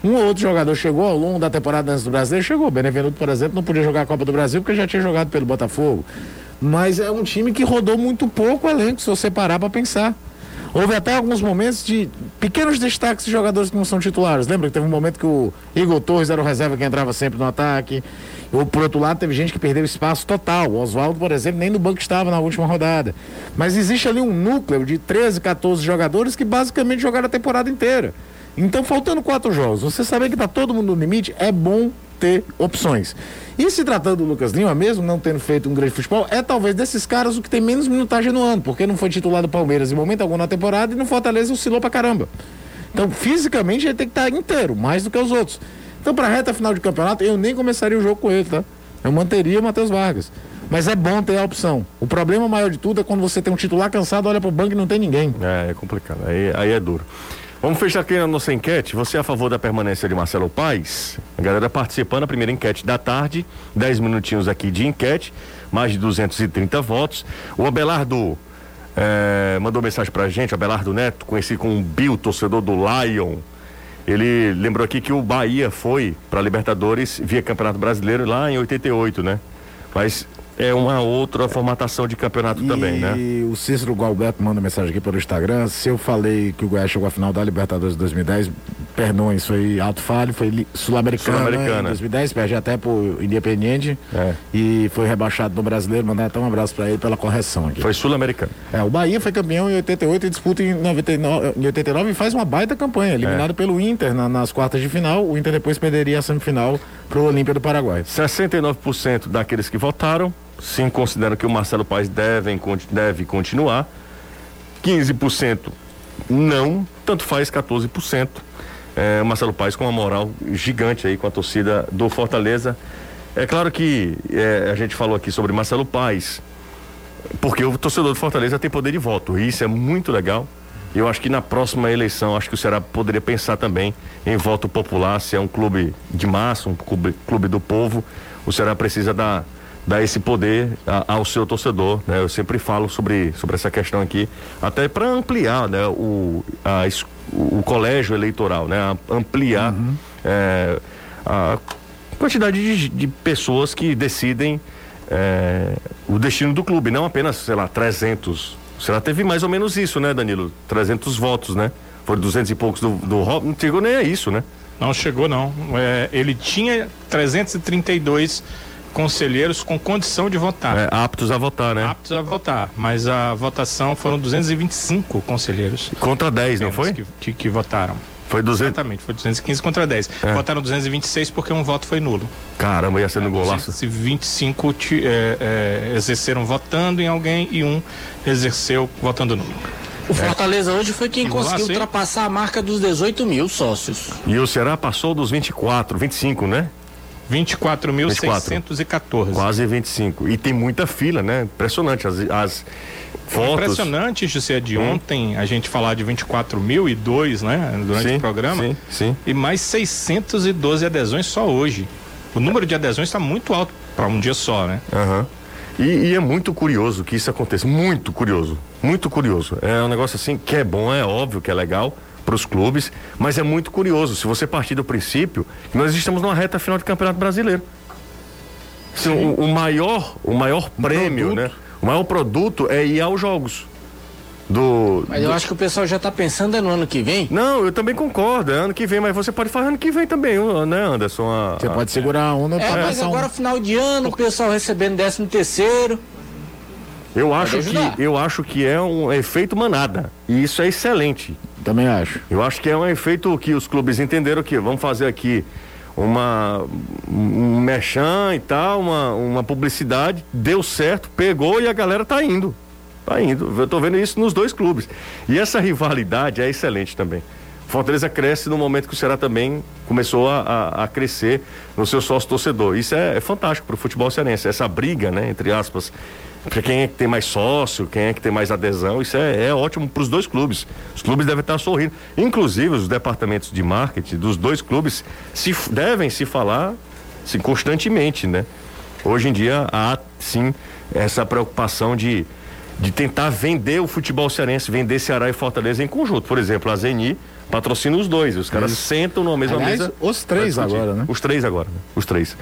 Um ou outro jogador chegou ao longo da temporada antes do Brasileiro, chegou. Benevenuto, por exemplo, não podia jogar a Copa do Brasil porque já tinha jogado pelo Botafogo. Mas é um time que rodou muito pouco o elenco, se você parar para pensar. Houve até alguns momentos de pequenos destaques de jogadores que não são titulares. Lembra que teve um momento que o Igor Torres era o reserva que entrava sempre no ataque. Ou, por outro lado, teve gente que perdeu espaço total. O Oswaldo, por exemplo, nem no banco estava na última rodada. Mas existe ali um núcleo de 13, 14 jogadores que basicamente jogaram a temporada inteira. Então, faltando quatro jogos, você saber que tá todo mundo no limite é bom ter opções. E se tratando do Lucas Lima, mesmo não tendo feito um grande futebol, é talvez desses caras o que tem menos minutagem no ano, porque não foi titular do Palmeiras em momento algum na temporada e no Fortaleza oscilou pra caramba. Então, fisicamente, ele tem que estar inteiro, mais do que os outros. Então, pra reta final de campeonato, eu nem começaria o jogo com ele, tá? Eu manteria o Matheus Vargas. Mas é bom ter a opção. O problema maior de tudo é quando você tem um titular cansado, olha pro banco e não tem ninguém. É, é complicado. Aí, aí é duro. Vamos fechar aqui a nossa enquete. Você é a favor da permanência de Marcelo Paes? A galera participando da primeira enquete da tarde. 10 minutinhos aqui de enquete. Mais de 230 votos. O Abelardo é, mandou mensagem pra gente. Abelardo Neto, conhecido como Bill, torcedor do Lion. Ele lembrou aqui que o Bahia foi para Libertadores via Campeonato Brasileiro lá em 88, né? Mas é uma outra formatação de campeonato e também, né? E o Cícero Galberto manda mensagem aqui pelo Instagram. Se eu falei que o Goiás chegou à final da Libertadores de 2010, perdão, isso foi alto falho, foi sul-americana Sul-Americana. em 2010, perde até pro Independiente É. e foi rebaixado no Brasileiro. Mandar até um abraço para ele pela correção aqui. Foi sul-americano. É, o Bahia foi campeão em 88 e disputa em 99, em 89 e faz uma baita campanha, eliminado É. pelo Inter na- nas quartas de final. O Inter depois perderia a semifinal pro Olímpia do Paraguai. 69% daqueles que votaram sim consideram que o Marcelo Paes conti- deve continuar. 15% não, tanto faz 14%. É, o Marcelo Paes com uma moral gigante aí com a torcida do Fortaleza. É claro que é, a gente falou aqui sobre Marcelo Paes, porque o torcedor do Fortaleza tem poder de voto, e isso é muito legal. Eu acho que na próxima eleição, acho que o Ceará poderia pensar também em voto popular, se é um clube de massa, um clube, clube do povo, o Ceará precisa dar, dar esse poder a- ao seu torcedor, né? Eu sempre falo sobre, sobre essa questão aqui, até para ampliar, né? O, a o colégio eleitoral, né? Ampliar é, a quantidade de, de pessoas que decidem é, o destino do clube, não apenas, sei lá, 300. O Ceará teve mais ou menos isso, né, Danilo? 300 votos, né? Foram 200 e poucos do, do Rob, não chegou nem a isso, né? Não chegou, não. É, ele tinha 332 conselheiros com condição de votar. É, aptos a votar, né? Aptos a votar, mas a votação foram 225 conselheiros Contra 10, não foi? que, que, que votaram. Foi 200. Exatamente, foi 215 contra 10. É. Votaram 226 porque um voto foi nulo. Caramba, ia sendo golaço. 225 ti- é, é, exerceram votando em alguém e um exerceu votando nulo. O Fortaleza hoje foi quem Vamos lá, conseguiu sim. ultrapassar a marca dos 18 mil sócios. E o Ceará passou dos 24, 25, né? 24.614. Quase 25. E tem muita fila, né? Impressionante. As, as fotos. Impressionante, José, de ontem a gente falar de 24 mil e dois, né? Durante Sim, o programa. sim, sim. E mais 612 adesões só hoje. O número de adesões está muito alto para um dia só, né? Aham. E, e é muito curioso que isso aconteça. Muito curioso. Muito curioso. É um negócio assim que é bom, é óbvio que é legal para os clubes, mas é muito curioso. Se você partir do princípio que nós estamos numa reta final de Campeonato Brasileiro. O, o maior, o maior prêmio, produto. né? O maior produto é ir aos jogos. Do, Mas eu acho que o pessoal já tá pensando é no ano que vem. Não, eu também concordo. É ano que vem, mas você pode fazer ano que vem também, né, Anderson? A- Você a- pode segurar a onda É, pra mas passar um- agora final de ano, o pessoal recebendo 13 terceiro. Eu acho que eu acho que é um efeito manada. E isso é excelente. Também acho. Eu acho que é um efeito que os clubes entenderam que vamos fazer aqui uma um mechan e tal, uma, uma publicidade, deu certo, pegou e a galera tá indo. Tá indo. Eu tô vendo isso nos dois clubes. E essa rivalidade é excelente também. Fortaleza cresce no momento que o Ceará também começou a, a, a crescer no seu sócio torcedor. Isso é, é fantástico para o futebol cearense. Essa briga, né, entre aspas, para quem é que tem mais sócio, quem é que tem mais adesão, isso é, é ótimo para os dois clubes. Os clubes devem estar sorrindo. Inclusive, os departamentos de marketing dos dois clubes se, devem se falar assim, constantemente, né? Hoje em dia há sim essa preocupação de, de tentar vender o futebol cearense, vender Ceará e Fortaleza em conjunto. Por exemplo, a Zeni patrocina os dois. Os caras sentam numa mesma Aliás, mesa. os três agora, né? Os três agora, né? Os três.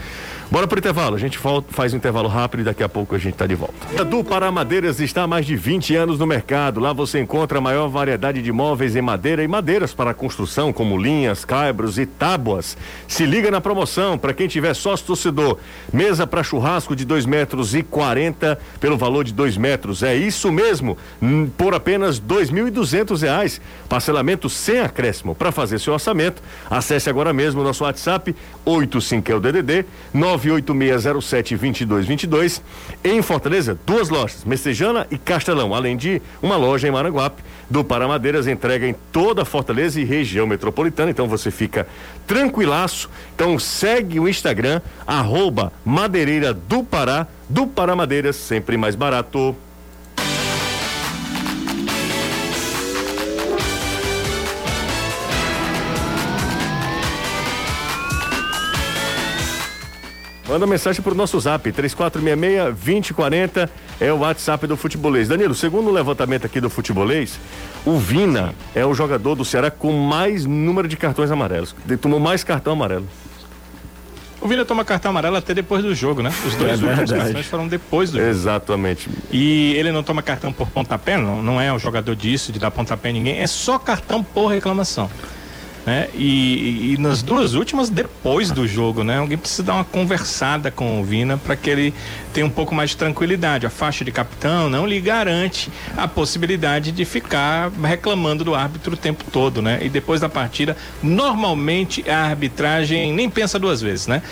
Bora pro intervalo. A gente volta, faz um intervalo rápido e daqui a pouco a gente tá de volta. A Du Pará Madeiras está há mais de 20 anos no mercado. Lá você encontra a maior variedade de móveis em madeira e madeiras para construção, como linhas, caibros e tábuas. Se liga na promoção para quem tiver sócio torcedor. Mesa para churrasco de 2 metros e 40 pelo valor de 2 metros. É isso mesmo, hum, por apenas 2.200 reais. Parcelamento sem acréscimo acréscimo. Para fazer seu orçamento, acesse agora mesmo o nosso WhatsApp 85 é o DDD 986072222. Em Fortaleza, duas lojas, Messejana e Castelão, além de uma loja em Maranguape. Do Paramadeiras entrega em toda Fortaleza e região metropolitana, então você fica tranquilaço. Então segue o Instagram, arroba Madeireira do Pará, do Paramadeiras, sempre mais barato. Manda mensagem para o nosso zap, 3466-2040 é o WhatsApp do futebolês. Danilo, segundo o levantamento aqui do futebolês, o Vina é o jogador do Ceará com mais número de cartões amarelos. Ele tomou mais cartão amarelo. O Vina toma cartão amarelo até depois do jogo, né? Os dois É últimos foram depois do jogo. Exatamente. E ele não toma cartão por pontapé, não, não é um jogador disso, de dar pontapé em ninguém, é só cartão por reclamação. Né? E, e nas duas últimas, depois do jogo, né? Alguém precisa dar uma conversada com o Vina para que ele tenha um pouco mais de tranquilidade. A faixa de capitão não lhe garante a possibilidade de ficar reclamando do árbitro o tempo todo, né? E depois da partida, normalmente a arbitragem nem pensa duas vezes, né?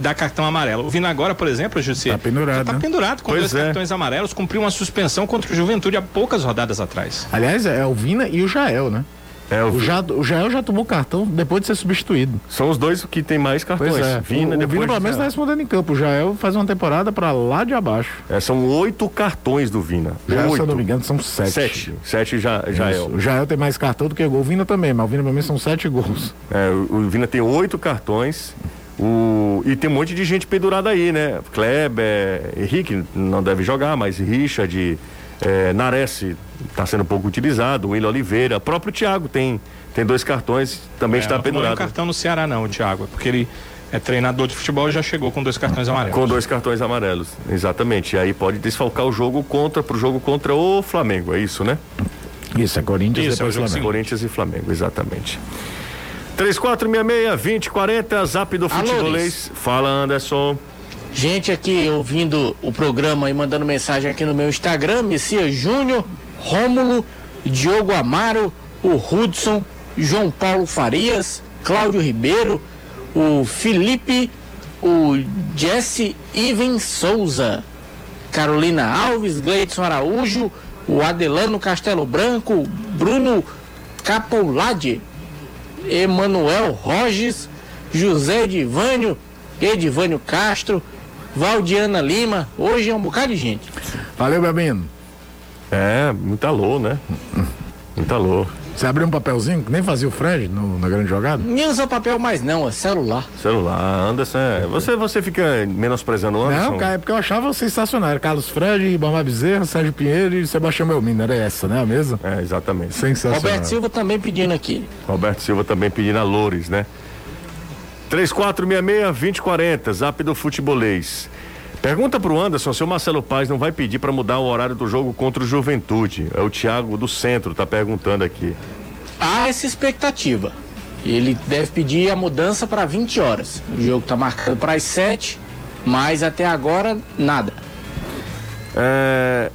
Dá cartão amarelo. O Vina agora, por exemplo, Jussi, Tá pendurado, tá né? pendurado com Pois dois é. cartões amarelos, cumpriu uma suspensão contra o Juventude há poucas rodadas atrás. Aliás, é o Vina e o Jael, né? É, o, O, ja, o Jael já tomou cartão depois de ser substituído. São os dois que tem mais cartões. Pois é. Vina, o, o Vina pelo menos tá Ceará. respondendo em campo. O Jael faz uma temporada pra lá de abaixo. É, são oito cartões do Vina. O Jael, se eu não me engano, são sete. Sete. Sete já, já. Isso. O Jael tem mais cartão do que gol. O Vina também, mas o Vina pelo menos são sete gols. É, o, o Vina tem oito cartões. O, e tem um monte de gente pendurada aí, né? Kleber, Henrique não deve jogar, mas Richard, é, Nares está sendo pouco utilizado, William Oliveira, próprio Thiago tem, tem dois cartões, também É, está não tomou nenhum pendurado. cartão no Ceará, não, o Thiago, é porque ele é treinador de futebol e já chegou com dois cartões amarelos. Com dois cartões amarelos, exatamente. E aí pode desfalcar o jogo contra, pro jogo contra o Flamengo, é isso, né? Isso, é Corinthians Isso, depois é o jogo Flamengo. Corinthians e Flamengo, exatamente. 3466-2040, zap do Alô, futebolês. Fala, Anderson. Gente aqui ouvindo o programa e mandando mensagem aqui no meu Instagram, Messias Júnior, Rômulo, Diogo Amaro, o Hudson, João Paulo Farias, Cláudio Ribeiro, o Felipe, o Jesse Iven Souza, Carolina Alves, Gleidson Araújo, o Adelano Castelo Branco, Bruno Capoulade, Emanuel Roges, José Edivânio, Edivânio Castro, Valdiana Lima. Hoje é um bocado de gente. Valeu, Bebino. É, muita lô, né? Muita lô. Você abriu um papelzinho que nem fazia o Fred no- na grande jogada? Nem usa papel mais não, é celular. Celular, Anderson, é. Você, você fica menosprezando o Anderson? Não, cara, é porque eu achava sensacional. Carlos Fred, Ribamar Bezerra, Sérgio Pinheiro e Sebastião Belmino. Era essa, né? A mesa? É, exatamente. Sensacional. Roberto Silva também pedindo aqui. Roberto Silva também pedindo a Loures, né? 3466-2040, zap do futebolês. Pergunta pro Anderson se o Marcelo Paz não vai pedir para mudar o horário do jogo contra o Juventude. É o Thiago do Centro, tá perguntando aqui. Há essa expectativa. Ele deve pedir a mudança para 20 horas. O jogo está marcado para as 7, mas até agora nada. É,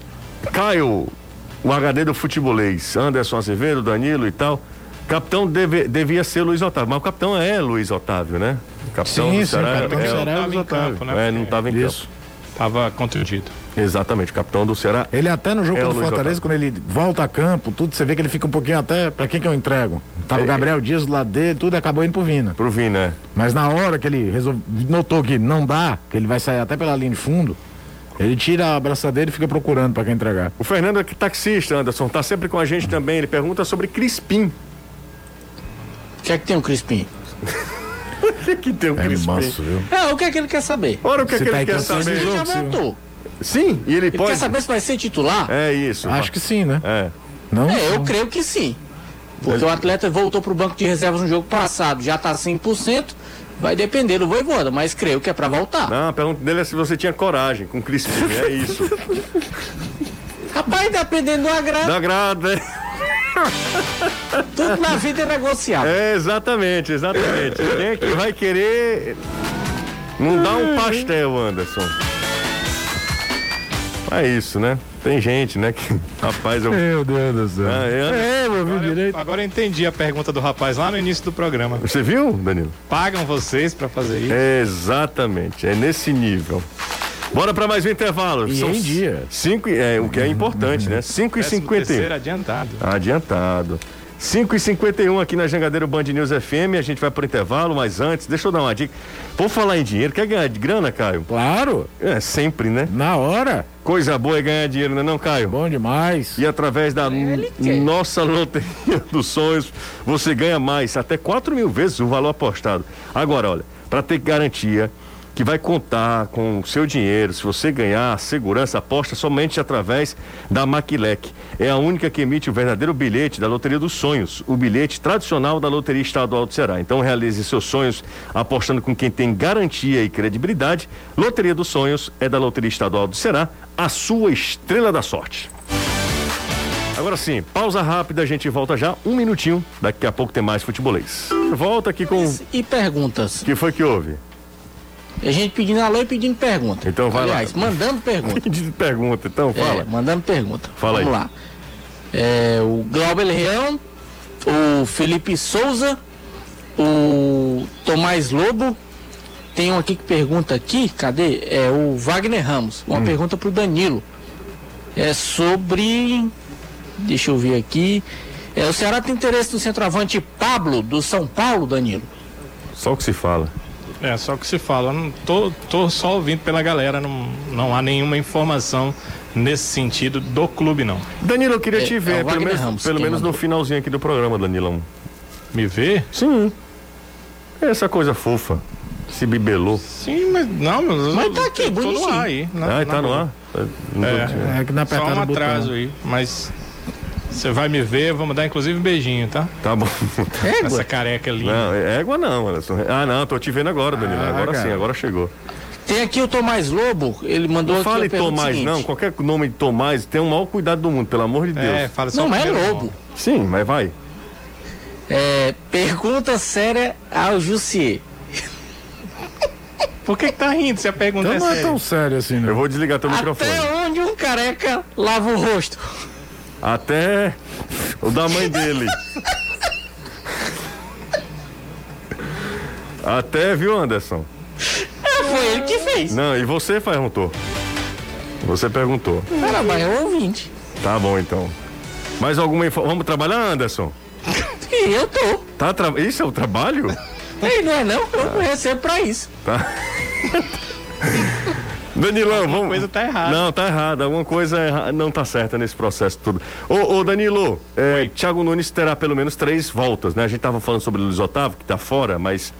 Caio, o HD do futebolês, Anderson Azevedo, Danilo e tal. Capitão deve- devia ser Luiz Otávio, mas o capitão é Luiz Otávio, né? O capitão Sim, do sim, Ceará o capitão do é, Ceará. Não tava Luiz Otávio. campo, né? é, não estava em Isso. Tava contundido. campo. Exatamente, o capitão do Ceará. Ele até no jogo É o do Luiz Fortaleza, Otávio. quando ele volta a campo, tudo, você vê que ele fica um pouquinho até. Pra quem que eu entrego? Tava É. o Gabriel Dias do lado dele, tudo e acabou indo pro Vina. Pro Vina, né? Mas na hora que ele resolve, notou que não dá, que ele vai sair até pela linha de fundo, ele tira a abraçadeira e fica procurando pra quem entregar. O Fernando é taxista, Anderson, tá sempre com a gente também. Ele pergunta sobre Crispim. O que é que tem o Crispim? O que, que tem o É Crispim? manso, viu? É, o que é que ele quer saber? Ora, o que, é Se que tá ele quer saber? Ele já sim. voltou. Sim, e ele, Ele pode. quer saber se vai ser titular? É isso. Acho que sim, né? É. Não? É, eu creio que sim. Porque o atleta voltou pro banco de reservas no jogo passado, já tá 100%, vai depender do Voivoda, mas creio que é pra voltar. Não, a pergunta dele é se você tinha coragem com Crispim. É isso. Rapaz, dependendo do agrado, Dá grada, né? tudo na vida é negociável. É, exatamente, exatamente. Quem é que vai querer. Não dá um pastel, Anderson. É isso, né? Tem gente, né? Que, rapaz, eu. Meu Deus do céu. Ah, é? É, eu vi Agora, direito. agora eu entendi a pergunta do rapaz lá no início do programa. Você viu, Danilo? Pagam vocês pra fazer isso? Exatamente, é nesse nível. Bora para mais um intervalo. E em dia. Cinco, é, o que é importante, né? 5 e Décimo 51 terceiro adiantado. Adiantado. 5 e 51 aqui na Jangadeiro Band News FM. A gente vai pro intervalo, mas antes, deixa eu dar uma dica. Por falar em dinheiro, quer ganhar de grana, Caio? Claro, É, sempre, né? na hora. Coisa boa é ganhar dinheiro, não é não, Caio? Bom demais. E através da quer. nossa loteria dos sonhos, você ganha mais, até 4 mil vezes o valor apostado. Agora, olha, para ter garantia que vai contar com o seu dinheiro, se você ganhar, segurança, aposta somente através da Maquilec. É a única que emite o verdadeiro bilhete da Loteria dos Sonhos, o bilhete tradicional da Loteria Estadual do Ceará. Então realize seus sonhos apostando com quem tem garantia e credibilidade. Loteria dos Sonhos é da Loteria Estadual do Ceará, a sua estrela da sorte. Agora sim, pausa rápida, a gente volta já, um minutinho, daqui a pouco tem mais futebolês. Volta aqui com. E perguntas. que foi que houve? A gente pedindo alô e pedindo pergunta. Então vai lá. Aliás, mandando pergunta. De pergunta, então fala. É, mandando pergunta. Fala Vamos aí. lá. É, o Glauber Leão, o Felipe Souza, o Tomás Lobo. Tem um aqui que pergunta aqui, cadê? É o Wagner Ramos. Hum. Uma pergunta pro Danilo. É sobre. Deixa eu ver aqui. É, o Ceará tem interesse no centroavante Pablo, do São Paulo, Danilo? Só o que se fala. É, só que se fala. Eu Não tô, tô só ouvindo pela galera, não, não há nenhuma informação nesse sentido do clube, não. Danilo, eu queria É, te é ver, o pelo menos, Ramos pelo menos no finalzinho aqui do programa, Danilão. Me vê? Sim. Essa coisa fofa. Se bibelou. Sim, mas não, mas, Mas tá aqui, eu tô no ar aí. na- ah, na tá no ar? Tô- É, É que na só apertada um do botão. atraso aí, mas você vai me ver, vamos dar inclusive um beijinho, tá? Tá bom. Essa careca linda. Não, é égua não, Anderson. Ah, não, tô te vendo agora, Danilo. Ah, agora sim, cara. agora chegou. Tem aqui o Tomás Lobo, ele mandou Não fale Tomás, seguinte. não. Qualquer nome de Tomás, tem o maior cuidado do mundo, pelo amor de Deus. É, fala só Não, mas é Lobo. nome. Sim, mas vai. É, pergunta séria ao Jussier. Por que, que tá rindo se a pergunta Então é não é séria? tão sério assim, Eu não. vou desligar teu microfone. Até onde um careca lava o rosto? Até o da mãe dele. Até, viu, Anderson? É, foi ele que fez. Não, e você perguntou? Você perguntou. Era mais um ouvinte. Tá bom, então. Mais alguma info... Vamos trabalhar, Anderson? Eu tô. Tá tra... Isso é o trabalho? Ei, não é não? Eu não recebo pra isso. Danilão, vamos. coisa tá errada. Não, tá errada. Alguma coisa erra- não tá certa nesse processo todo. Ô, ô Danilo, é, Thiago Nunes terá pelo menos três voltas, né? A gente tava falando sobre o Luiz Otávio, que tá fora, mas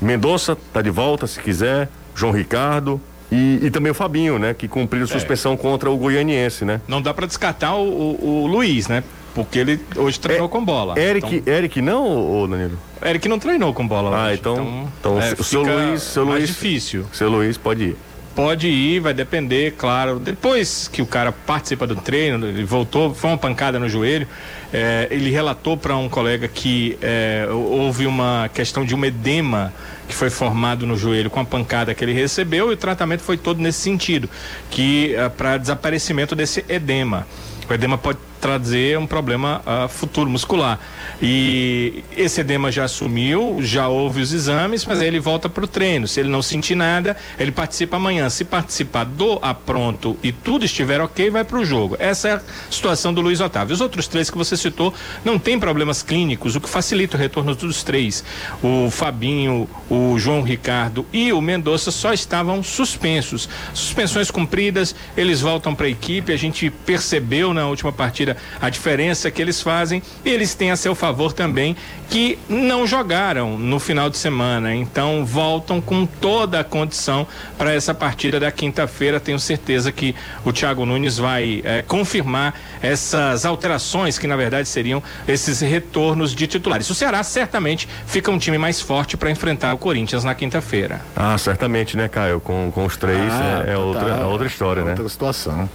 Mendonça tá de volta, se quiser. João Ricardo. E, e também o Fabinho, né? Que cumpriu suspensão contra o Goianiense, né? Não dá pra descartar o, o- o Luiz, né? Porque ele hoje treinou com bola. Eric, Então, Eric não, ô Danilo? Eric não treinou com bola Ah, hoje. então- então é, o seu Luiz- seu mais Luiz- difícil. Seu Luiz pode ir. Pode ir, vai depender, claro. Depois que o cara participa do treino, ele voltou, foi uma pancada no joelho. é, ele relatou para um colega que é, houve uma questão de um edema que foi formado no joelho com a pancada que ele recebeu e o tratamento foi todo nesse sentido, que para desaparecimento desse edema. O edema pode trazer um problema ah, futuro muscular. E esse edema já sumiu, já houve os exames, mas aí ele volta para o treino. Se ele não sentir nada, ele participa amanhã. Se participar do apronto e tudo estiver ok, vai para o jogo. Essa é a situação do Luiz Otávio. Os outros três que você citou não tem problemas clínicos, o que facilita o retorno dos três. O Fabinho, o João Ricardo e o Mendonça só estavam suspensos. Suspensões cumpridas, eles voltam para a equipe. A gente percebeu na última partida a diferença que eles fazem e eles têm a seu favor também que não jogaram no final de semana. Então voltam com toda a condição para essa partida da quinta-feira. Tenho certeza que o Thiago Nunes vai eh, confirmar essas alterações que na verdade seriam esses retornos de titulares. O Ceará certamente fica um time mais forte para enfrentar o Corinthians na quinta-feira. Ah, certamente, né, Caio? Com, com os três Ah, é, é outra, tá. é outra história, né? Outra situação.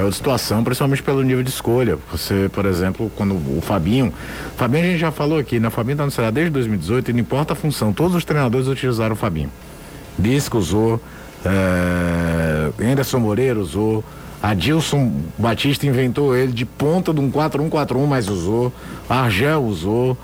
É outra situação, principalmente pelo nível de escolha. Você, por exemplo, quando o Fabinho. Fabinho a gente já falou aqui, né? O Fabinho tá no Ceará desde 2018 e não importa a função, todos os treinadores utilizaram o Fabinho. Lisca usou, É, Anderson Moreira usou. Adilson Batista inventou ele de ponta de um 4-1-4-1, mas usou. Argel usou.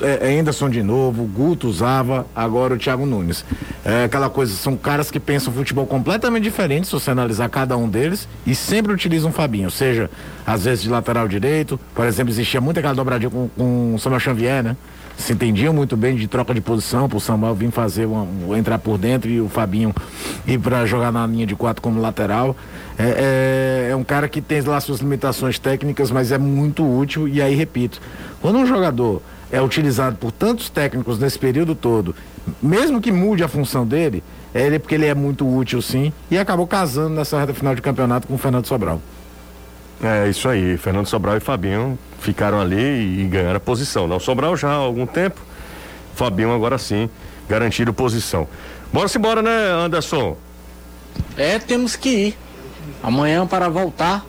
É, Anderson de novo, Guto usava, agora o Thiago Nunes. É aquela coisa, são caras que pensam futebol completamente diferente, se você analisar cada um deles, e sempre utilizam o Fabinho, seja às vezes de lateral direito, por exemplo, existia muito aquela dobradinha com, com o Samuel Xavier, né? Se entendiam muito bem de troca de posição, para o Samuel vir fazer entrar por dentro e o Fabinho ir para jogar na linha de quatro como lateral. É, é, é um cara que tem lá suas limitações técnicas, mas é muito útil. E aí, repito, quando um jogador é utilizado por tantos técnicos nesse período todo, mesmo que mude a função dele, é ele porque ele é muito útil sim e acabou casando nessa reta final de campeonato com o Fernando Sobral. É isso aí, Fernando Sobral e Fabinho ficaram ali e ganharam a posição. Não, Sobral já há algum tempo, Fabinho agora sim, garantido posição. Bora se embora, né, Anderson? É, temos que ir. Amanhã para voltar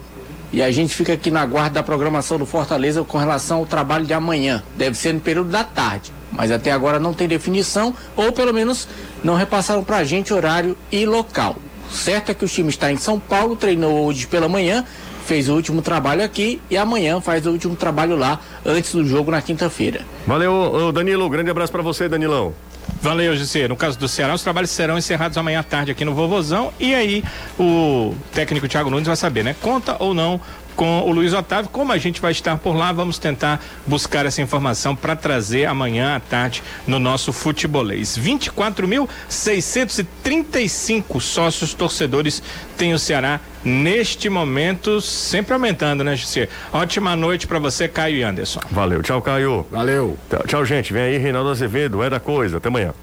e a gente fica aqui na guarda da programação do Fortaleza com relação ao trabalho de amanhã. Deve ser no período da tarde, mas até agora não tem definição, ou pelo menos não repassaram para a gente horário e local. Certo é que o time está em São Paulo, treinou hoje pela manhã, fez o último trabalho aqui e amanhã faz o último trabalho lá antes do jogo na quinta-feira. Valeu, Danilo. Grande abraço para você, Danilão. Valeu, José. No caso do Ceará, os trabalhos serão encerrados amanhã à tarde aqui no Vovozão. E aí, o técnico Thiago Nunes vai saber, né? Conta ou não com o Luiz Otávio. Como a gente vai estar por lá, vamos tentar buscar essa informação para trazer amanhã à tarde no nosso futebolês. 24.635 sócios torcedores tem o Ceará neste momento, sempre aumentando, né, José? Ótima noite para você, Caio e Anderson. Valeu, tchau, Caio. Valeu. Tchau, tchau, gente. Vem aí, Reinaldo Azevedo, é da coisa. Até amanhã.